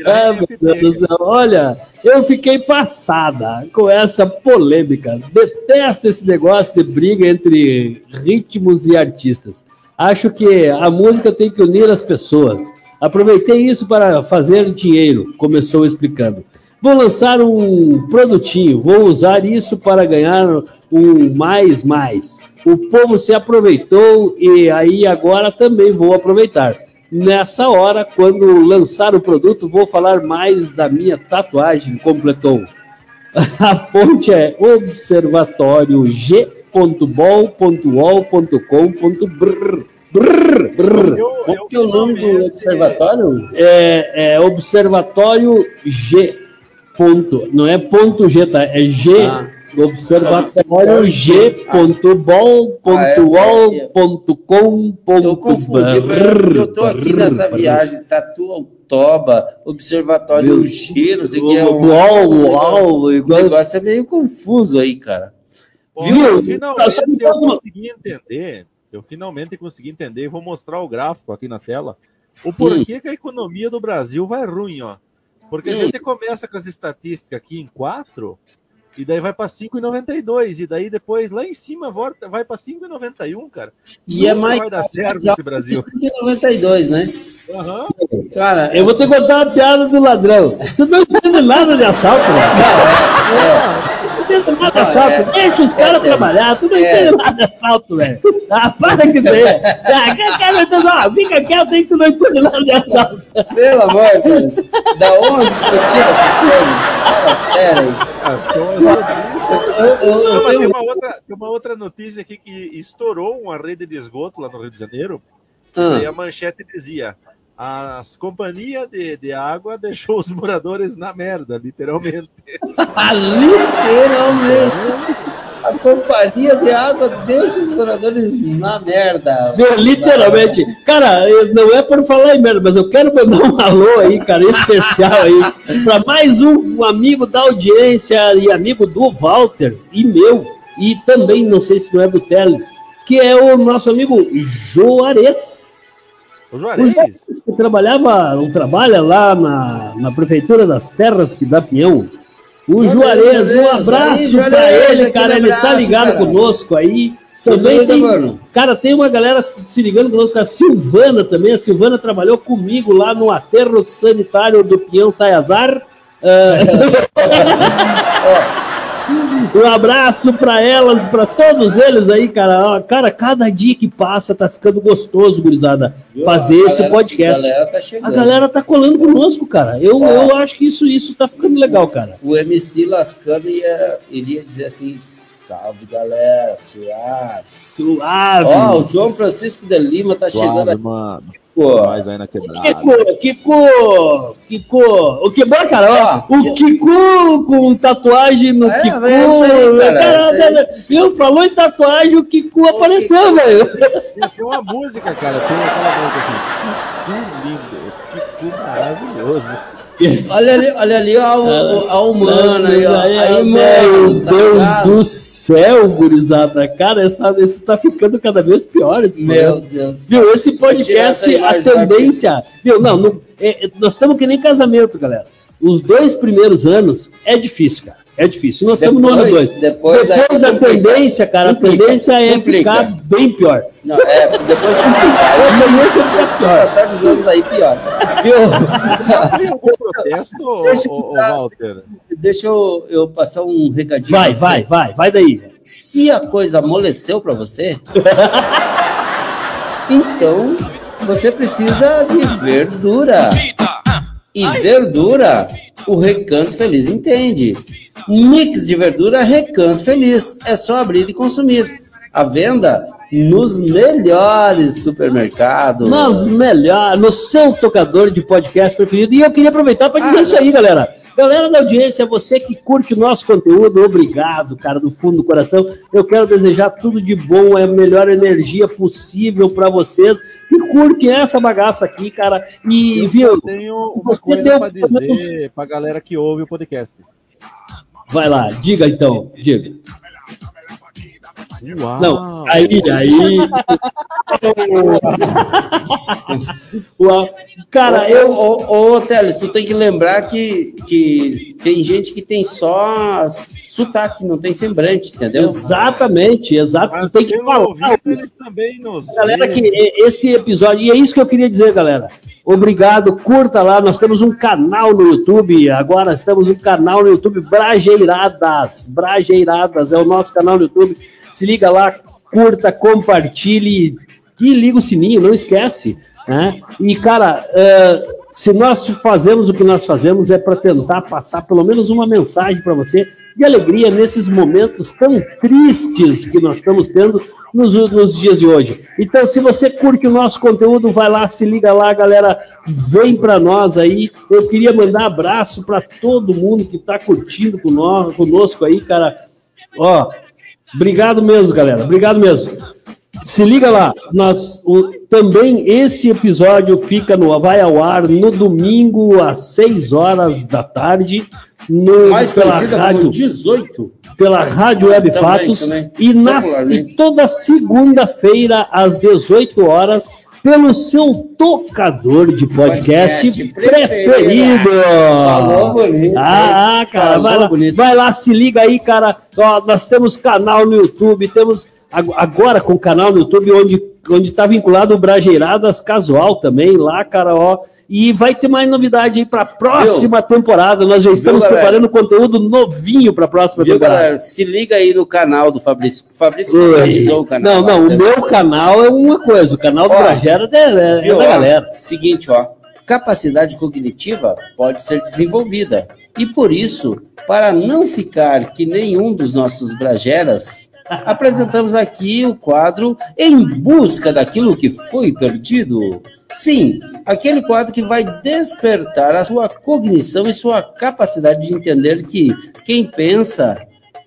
Meu Deus do céu. Olha, eu fiquei passada com essa polêmica. Detesto esse negócio de briga entre ritmos e artistas. Acho que a música tem que unir as pessoas. Aproveitei isso para fazer dinheiro, começou explicando. Vou lançar um produtinho, vou usar isso para ganhar um mais mais. O povo se aproveitou e aí agora também vou aproveitar. Nessa hora, quando lançar o produto, vou falar mais da minha tatuagem, completou. [LAUGHS] A fonte é observatório g.bol.ol.com.br. Qual que é o nome do observatório? É, é Observatório G. Ponto, não é ponto G, tá? É G. Ah. Observatório g.bol.ol.com.br. Eu confundi, porque eu tô aqui nessa viagem, Tatu Toba, Observatório G, não sei o que é. Uau, uau, o negócio é meio confuso aí, cara. Viu? Eu finalmente eu consegui entender. Eu finalmente consegui entender e vou mostrar o gráfico aqui na tela. O porquê que a economia do Brasil vai ruim, ó. Porque a gente começa com as estatísticas aqui em 4 e daí vai para 5,92 e daí depois lá em cima volta, vai para 5,91, cara. E Nunca é mais vai dar certo esse Brasil. 5,92, né? Uhum. Cara, eu vou ter que contar uma piada do ladrão. Tu não entende nada de assalto, velho. Não, é, é. Nada de assalto. É, Deixa os caras é, trabalhar. Tu não é. entende nada de assalto, velho. Ah, para que [LAUGHS] você. Ah, fica quieto aí que tu não entende nada de assalto. Pelo amor de Deus. Da onde que tu tira essas coisas? Fala sério aí. Eu, eu, eu, tem, uma outra, tem uma outra notícia aqui que estourou uma rede de esgoto lá no Rio de Janeiro. Ah. E a manchete dizia: as companhias de, de água [LAUGHS] deixou os moradores na merda, literalmente. literalmente. A companhia de água deixa os moradores na merda. literalmente. Cara, não é por falar em merda, mas eu quero mandar um alô aí, cara, especial aí, para mais um, amigo da audiência e amigo do Walter e meu, e também, não sei se não é do Teles, que é o nosso amigo Juarez. O Juarez? que trabalhava, não trabalha lá na, na Prefeitura das Terras que dá Pinhão. O Juarez, um abraço para ele, cara. Ele tá ligado cara. conosco aí. Também tem, mano. cara, tem uma galera se ligando conosco, a Silvana também. A Silvana trabalhou comigo lá no aterro sanitário do Pinhão Saiazar. Uh... [LAUGHS] [LAUGHS] Um abraço para elas, para todos eles aí, cara. Cara, cada dia que passa tá ficando gostoso, gurizada, fazer esse podcast. A galera, tá chegando. a galera tá colando conosco, cara. Eu, eu acho que isso, isso tá ficando legal, cara. O MC Lascando ia, iria dizer assim: salve galera, suave. Suave. Ó, o João Francisco de Lima tá suave, chegando aqui. mano. Kiko. Mais aí na quebrada. Kiko, Kiko, Kiko. O que bom, cara, ó, o Kiko com tatuagem no é, Kiko. Aí, cara, cara, eu falou em tatuagem, o Kiko o apareceu, velho. Tem uma música, cara, tem aquela música assim. Kiko lindo, Kiko maravilhoso. Olha ali, olha ali, a, a humana aí, ó. Aí, meu Deus do céu gurizada. Cara, essa, isso tá ficando cada vez pior. Esse Meu. Deus. Viu, esse podcast, a tendência. Viu, não, não- é- é- nós estamos que nem casamento, galera. Os dois primeiros anos é difícil, cara. É difícil. Nós estamos no ano Depois- dois. depois aí a complica. tendência, cara, Complica, a tendência é complica. ficar bem pior. Não, é, depois complicar. A tendência é ficar Aí, pior. passar dos anos aí, pior. Viu? Tem algum protesto, Deixa eu ô, Walter? Deixa eu, eu passar um recadinho. Vai, vai, vai, vai daí. Se a coisa amoleceu pra você, [LAUGHS] então você precisa de verdura. E verdura, o Recanto Feliz entende. Mix de verdura Recanto Feliz. É só abrir e consumir. A venda nos melhores supermercados. Nas melhores, no seu tocador de podcast preferido. E eu queria aproveitar para dizer Ah, isso aí, galera. Galera da audiência, você que curte o nosso conteúdo, obrigado, cara, do fundo do coração. Eu quero desejar tudo de bom, é a melhor energia possível para vocês que curtem essa bagaça aqui, cara. E, Eu viu? tenho uma Você coisa menos- dizer pra galera que ouve o podcast. Vai lá, diga então, diga. Uau! Não, aí, aí. [LAUGHS] Uau. Cara, eu. Ô, ô, ô, Teles, tu tem que lembrar que, que tem gente que tem só sotaque, não tem semblante, entendeu? Exatamente, exato. Mas Tem que falar. eles também nos Galera, que esse episódio, e é isso que eu queria dizer, galera. Obrigado, curta lá. Nós temos um canal no YouTube. Agora estamos um canal no YouTube, Brajeiradas. Brajeiradas é o nosso canal no YouTube. Se liga lá, curta, compartilhe e liga o sininho, não esquece. Né? E, cara, eh, se nós fazemos o que nós fazemos é para tentar passar pelo menos uma mensagem para você de alegria nesses momentos tão tristes que nós estamos tendo nos, nos dias de hoje. Então, se você curte o nosso conteúdo, vai lá, se liga lá, galera, vem para nós aí. Eu queria mandar abraço para todo mundo que está curtindo conosco aí, cara. Ó, obrigado mesmo, galera, obrigado mesmo. Se liga lá, nós o- também esse episódio fica no vai ao ar no domingo às 6 horas da tarde no Mais pela rádio como 18. pela Rádio Web Também, Fatos também. e, e toda segunda-feira às 18 horas pelo seu tocador de podcast, Podcast preferido. Falou bonito, Ah, cara, Falou vai lá, bonito. vai lá, se liga aí, cara. Ó, nós temos canal no YouTube, temos ag- agora com canal no YouTube onde onde está vinculado o Brajeiradas Casual também lá, cara, ó. E vai ter mais novidade aí para próxima temporada. Nós já estamos galera? preparando conteúdo novinho para a próxima Viu, temporada. galera? Se liga aí no canal do Fabrício. O Fabrício Oi. organizou o canal. Não, não, lá, o meu canal é uma coisa, o canal do Ó, Bragera é, é, é Viu, da ó? galera. Seguinte, ó. Capacidade cognitiva pode ser desenvolvida. E por isso, para não ficar que nenhum dos nossos brageras, apresentamos aqui o quadro Em Busca daquilo que foi perdido. Sim, aquele quadro que vai despertar a sua cognição e sua capacidade de entender que quem pensa,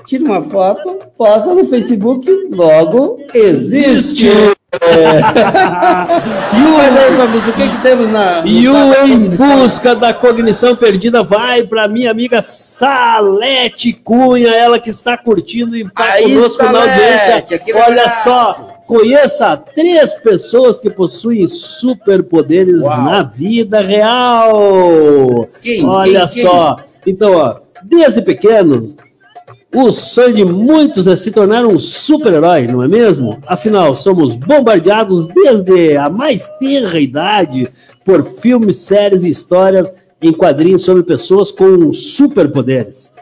tira uma foto, posta no Facebook, logo existe. E o- Mas o que, que temos na. E o Em? Busca da Cognição Perdida vai para minha amiga Salete Cunha, ela que está curtindo e está Aí, conosco na Salete, audiência. aquele Olha abraço. só, conheça três pessoas que possuem superpoderes Uau. na vida real. Quem? Olha Quem? só. Então, ó, desde pequenos, o sonho de muitos é se tornar um super-herói, não é mesmo? Afinal, somos bombardeados desde a mais tenra idade por filmes, séries e histórias em quadrinhos sobre pessoas com superpoderes.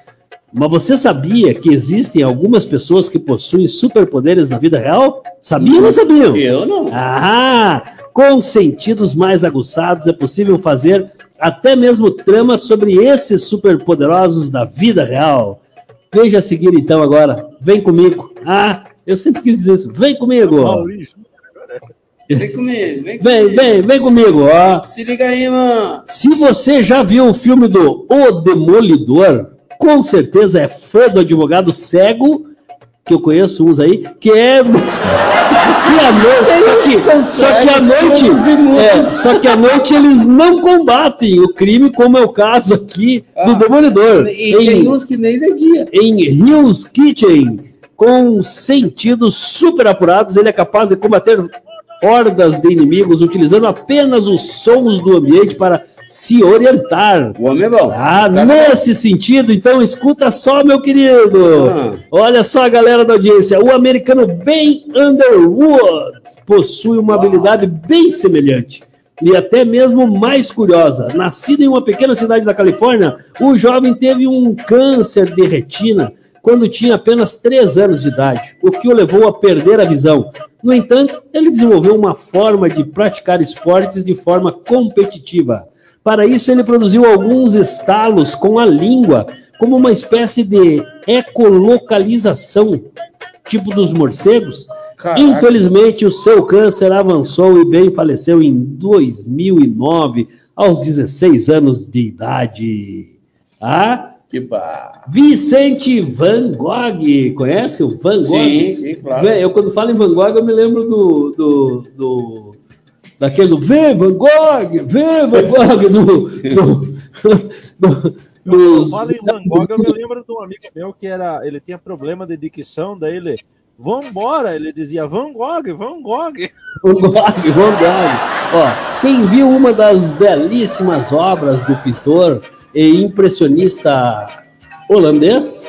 Mas você sabia que existem algumas pessoas que possuem superpoderes na vida real? Sabia ou não sabiam? Eu não. Ah, com sentidos mais aguçados é possível fazer até mesmo tramas sobre esses superpoderosos da vida real. Veja a seguir então agora. Vem comigo. Ah, eu sempre quis dizer isso. Vem comigo. Maurício. Vem comigo, vem Vem, comigo. vem, vem comigo, ó. Se liga aí, mano. Se você já viu o filme do O Demolidor, com certeza é fã do advogado cego, que eu conheço uns aí, que é. [LAUGHS] que à noite. Só que, à noite. é, só que à noite eles não combatem o crime, como é o caso aqui do Ah, Demolidor. E em, tem uns que nem de dia. em Hill's Kitchen. com sentidos super apurados, ele é capaz de combater hordas de inimigos utilizando apenas os sons do ambiente para se orientar. O homem é bom. Ah, nesse sentido, então escuta só, meu querido. Ah. Olha só a galera da audiência. O americano Ben Underwood possui uma habilidade bem semelhante e até mesmo mais curiosa. Nascido em uma pequena cidade da Califórnia, o jovem teve um câncer de retina quando tinha apenas 3 anos de idade, o que o levou a perder a visão. No entanto, ele desenvolveu uma forma de praticar esportes de forma competitiva. Para isso, ele produziu alguns estalos com a língua, como uma espécie de ecolocalização, tipo dos morcegos. Caraca. Infelizmente, o seu câncer avançou e bem faleceu em 2009, aos 16 anos de idade. Ah, Que pá. Vicente Van Gogh, conhece o Van Gogh? Sim, sim, claro. Eu quando falo em Van Gogh, eu me lembro do, do, do daquele do Vê Van Gogh, Vê Van Gogh, do, do, do, Eu dos- falo em Van Gogh, eu me lembro de um amigo meu que era, ele tinha problema de dicção, daí ele, vambora, ele dizia Van Gogh, Van Gogh. Van Gogh, Van Gogh. Ó, quem viu uma das belíssimas obras do pintor e impressionista holandês,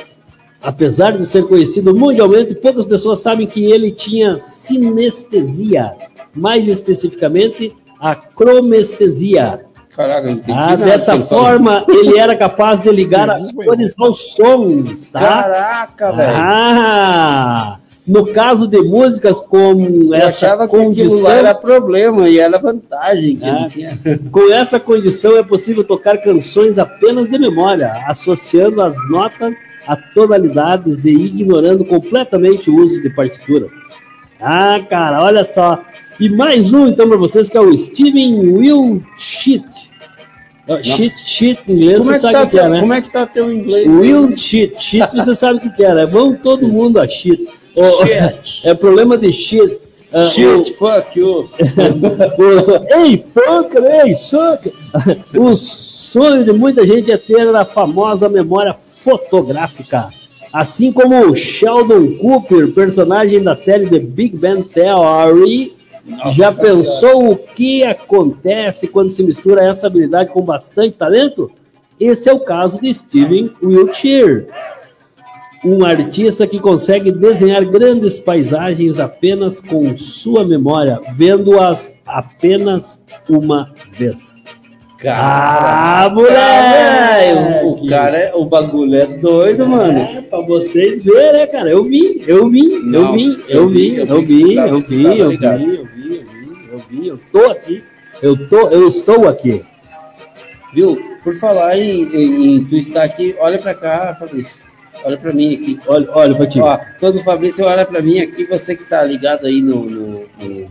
apesar de ser conhecido mundialmente, poucas pessoas sabem que ele tinha sinestesia, mais especificamente a cromestesia. Caraca, não entendi Ah, dessa forma, ele era capaz de ligar as cores aos sons, tá? Caraca, velho. Ah, no caso de músicas com Eu essa achava que condição, era problema e era vantagem que Ah. com essa condição é possível tocar canções apenas de memória, associando as notas a tonalidades e ignorando completamente o uso de partituras. Ah, cara, olha só. E mais um então para vocês que é o Steven Wilshit. Shit, shit em inglês, Como você é, que sabe tá o que é, né? como é que tá teu inglês? aí? Will shit, shit você sabe o que, que era. Vão todo mundo a shit. O- Shit. É problema de shit. Ah, Shit, [LAUGHS] fuck you. o- o so- ei, fucker, ei, sucker. O sonho de muita gente é ter a famosa memória fotográfica. Assim como o Sheldon Cooper, personagem da série The Big Bang Theory, já Nossa pensou o que acontece quando se mistura essa habilidade com bastante talento? Esse é o caso de Steven Wiltshire, um artista que consegue desenhar grandes paisagens apenas com sua memória, vendo-as apenas uma vez. Ah, moleque! velho, o cara, é- o bagulho é doido, mano. É, pra vocês verem, né, cara? Eu vi, eu vi, eu vi, eu vi, eu vi, eu vi, eu vi, eu vi, eu vi, eu vi, eu tô aqui. Eu tô, eu estou aqui. Viu? Por falar em, em, em tu estar aqui, olha pra cá, Fabrício. Olha pra mim aqui. Olha, olha ti. Ó, quando o Fabrício olha pra mim aqui, você que tá ligado aí no, no, no,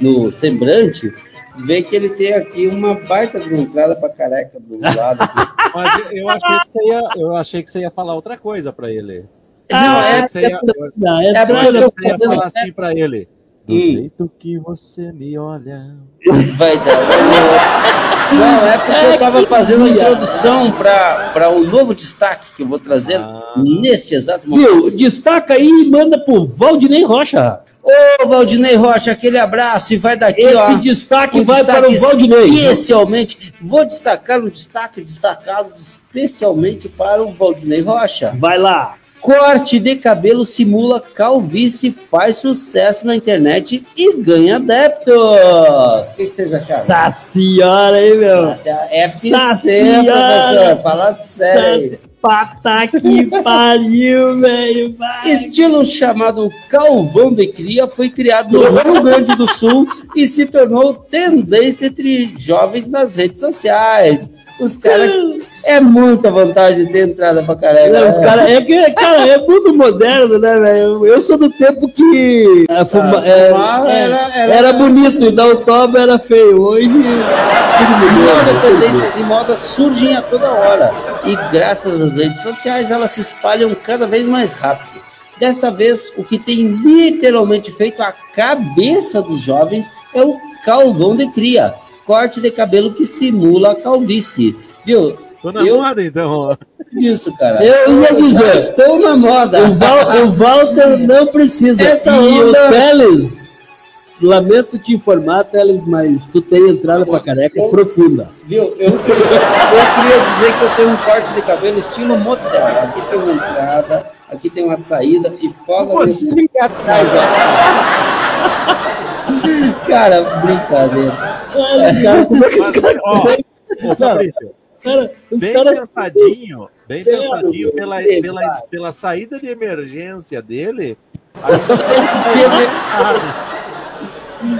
no semblante, vê que ele tem aqui uma baita de uma entrada pra careca do lado [LAUGHS] aqui. Mas eu- eu achei que você ia, eu achei que você ia falar outra coisa pra ele. Não, Eu é, que você ia, eu Não, é, é porque olha, eu- você ia fazendo- falar assim pra ele. Do Hum. jeito que você me olha. Vai dar. Não, é porque eu tava fazendo a dia. introdução para o novo destaque que eu vou trazer Ah. neste exato momento. Viu? Destaca aí e manda pro Valdinei Rocha. Ô, Valdinei Rocha, aquele abraço e vai daqui, ó. Esse destaque um vai para o destaque Valdinei. Especialmente, vou destacar um destaque destacado especialmente para o Valdinei Rocha. Vai lá. Corte de cabelo simula calvície, faz sucesso na internet e ganha adeptos. O que, que vocês acharam? Senhora aí, meu. É FC, Saciara. professor. Fala sério. Pata que [LAUGHS] pariu, velho. Estilo chamado Calvão de Cria foi criado no Rio Grande do Sul [LAUGHS] e se tornou tendência entre jovens nas redes sociais. Os caras. [LAUGHS] É muita vantagem ter entrada pra caralho. Não, os cara, é que, cara, é muito moderno, né, velho? Eu sou do tempo que a fuma- Ah, é, fumar é, era- era- era bonito e dar o toba era feio. Hoje. Novas tendências e modas surgem a toda hora e graças às redes sociais elas se espalham cada vez mais rápido. Dessa vez, o que tem literalmente feito a cabeça dos jovens é o calvão de cria, corte de cabelo que simula a calvície. Viu? Tô na Eu- moda, então. disso, cara. Eu ia dizer. Já estou na moda. O, Val, o Walter não precisa. Essa e onda- o Teles, lamento te informar, Teles, mas tu tem entrada pra careca profunda. Viu? Eu, eu queria dizer que eu tenho um corte de cabelo estilo motel. Aqui tem uma entrada, aqui tem uma saída e folga aqui atrás, ó. Cara, brincadeira. Ai, cara, como é que os caras. Ô, Fabrício, Cara, os bem caras. pensadinho, bem pensadinho pela, ver, pela, vai. pela saída de emergência dele.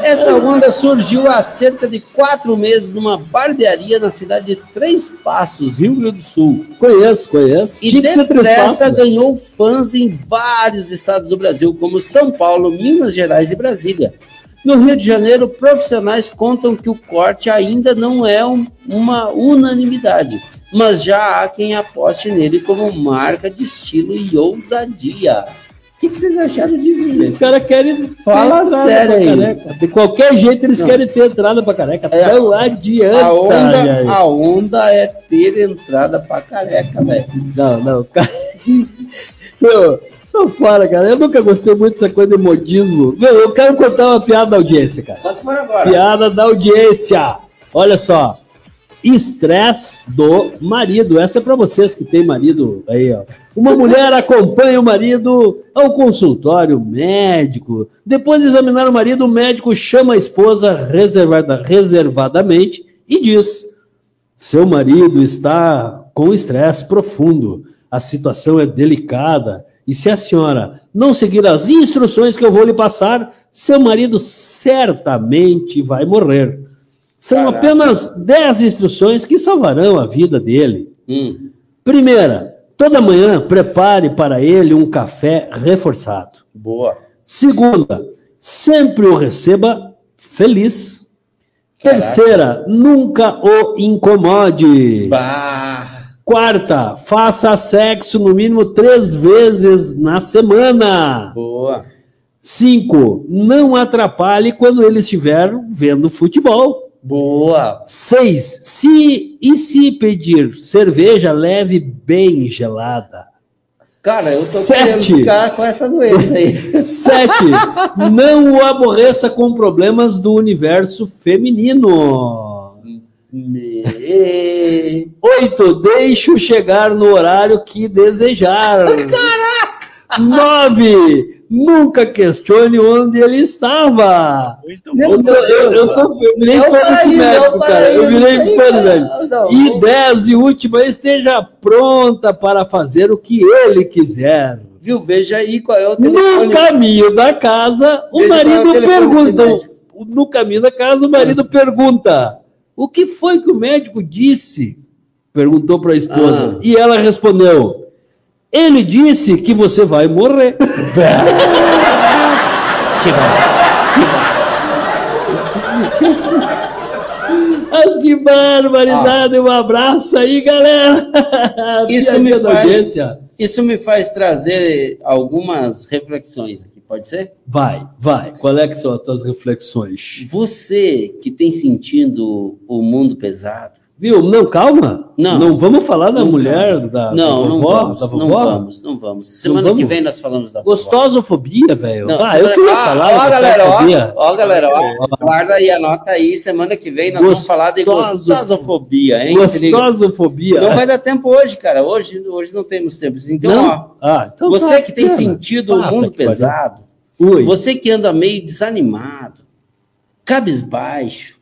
Essa onda surgiu há cerca de quatro meses numa barbearia na cidade de Três Passos, Rio Grande do Sul. Conheço, conheço. E depressa ganhou fãs em vários estados do Brasil, como São Paulo, Minas Gerais e Brasília. No Rio de Janeiro, profissionais contam que o corte ainda não é um- uma unanimidade, mas já há quem aposte nele como marca de estilo e ousadia. O que, que vocês acharam disso, Os gente? caras querem Fala sério aí. careca. De qualquer jeito eles Não. querem ter entrada pra careca. É, não adianta. A onda, a onda é ter entrada pra careca, velho. Não, não, cara. [LAUGHS] Meu, tô fora, cara. Eu nunca gostei muito dessa coisa de modismo. Meu, eu quero contar uma piada da audiência, cara. Só se for agora. Piada da audiência. Olha só. Estresse do marido. Essa é pra vocês que tem marido aí, ó. Uma mulher acompanha o marido ao consultório médico. Depois de examinar o marido, o médico chama a esposa reservada- reservadamente e diz: Seu marido está com estresse profundo. A situação é delicada. E se a senhora não seguir as instruções que eu vou lhe passar, seu marido certamente vai morrer. São Caraca. apenas 10 instruções que salvarão a vida dele. Hum. Primeira, toda manhã prepare para ele um café reforçado. Boa. Segunda, sempre o receba feliz. Caraca. Terceira, nunca o incomode. Bah. Quarta, faça sexo no mínimo três vezes na semana. Boa. Cinco, não atrapalhe quando ele estiver vendo futebol. Boa. Seis, se e se pedir cerveja, leve bem gelada. Cara, eu tô Sete. querendo ficar com essa doença aí. [LAUGHS] Sete, não o aborreça com problemas do universo feminino. Me... Oito, deixe-o chegar no horário que desejar. Caraca! Nove, nunca questione onde ele estava. Muito Meu bom. Eu, tô- eu, eu, tô, eu virei É fã desse paraíso, é o médico, cara. Eu virei fã, cara. velho. E dez e última, esteja pronta para fazer o que ele quiser. Viu? Veja aí qual é o telefone. No caminho da casa, o Veja qual é o marido pergunta. médico. No caminho da casa, o marido pergunta: O que foi que o médico disse? Perguntou para a esposa. Ah. E ela respondeu: Ele disse que você vai morrer. Que [LAUGHS] bom. Que bom. Mas que barbaridade! Um abraço aí, galera! Isso me faz-. Isso me faz trazer algumas reflexões pode ser? Vai, vai. Qual é que são as tuas reflexões? Você que tem sentido o mundo pesado. Viu? Não, calma. Não. Não vamos falar da Não, mulher, calma. da, não, da não vovó? vamos, da não vovó? vamos, não vamos. Semana vamos? que vem nós falamos da vovó. Gostosofobia, velho. Não, ah, eu queria Ah, falar. Ó, galera, ó, ó, galera, ó, guarda aí, anota aí. Semana que vem nós vamos falar de Gostoso- gostosofobia, hein? Gostosofobia. Não vai dar tempo hoje, cara. Hoje, hoje não temos tempo. Então, Não? ó, Ah, então você tá, que tem pena. sentido o Ah, mundo tá pariu. pesado, você que anda meio desanimado, cabisbaixo,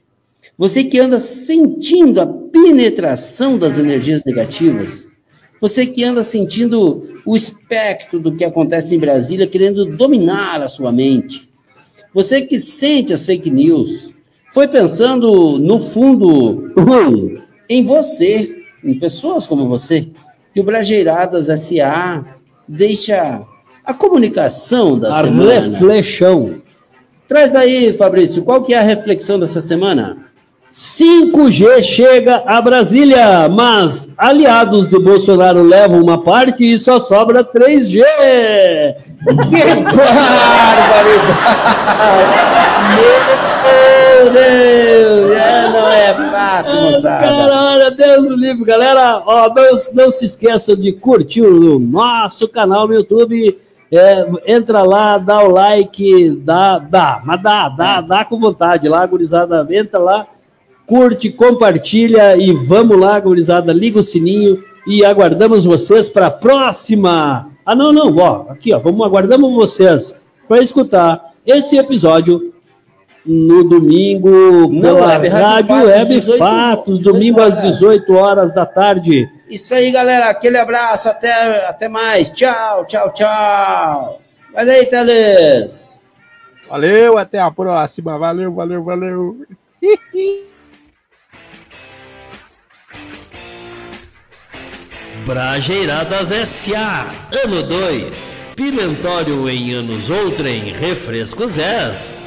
você que anda sentindo a penetração das energias negativas, você que anda sentindo o espectro do que acontece em Brasília, querendo dominar a sua mente, você que sente as fake news, foi pensando no fundo em você, em pessoas como você, que o Brajeiradas SA deixa a comunicação da A semana. reflexão. Traz daí, Fabrício, qual que é a reflexão dessa semana? 5G chega a Brasília, mas aliados de Bolsonaro levam uma parte e só sobra 3G. [LAUGHS] Que barbaridade! Meu Deus! É, não É fácil, moçada. Cara, olha, Deus do livre, galera. Ó, não, não se esqueça de curtir o nosso canal no YouTube. É, entra lá, dá o like, dá, dá, mas dá, dá, dá com vontade lá, gurizada. Entra lá, curte, compartilha e vamos lá, gurizada. Liga o sininho e aguardamos vocês para a próxima. Ah, não, não, ó, aqui, ó, vamos aguardamos vocês para escutar esse episódio no domingo pela Web Rádio Web 18 Fatos, 18 domingo às horas. 18 horas da tarde. Isso aí, galera. Aquele abraço. Até, até mais. Tchau, tchau, tchau. Mas aí, Teles. Valeu, até a próxima. Valeu, valeu, valeu. [LAUGHS] Brajeiradas S.A. Ano 2. Pimentório em anos outrem. Refrescos S.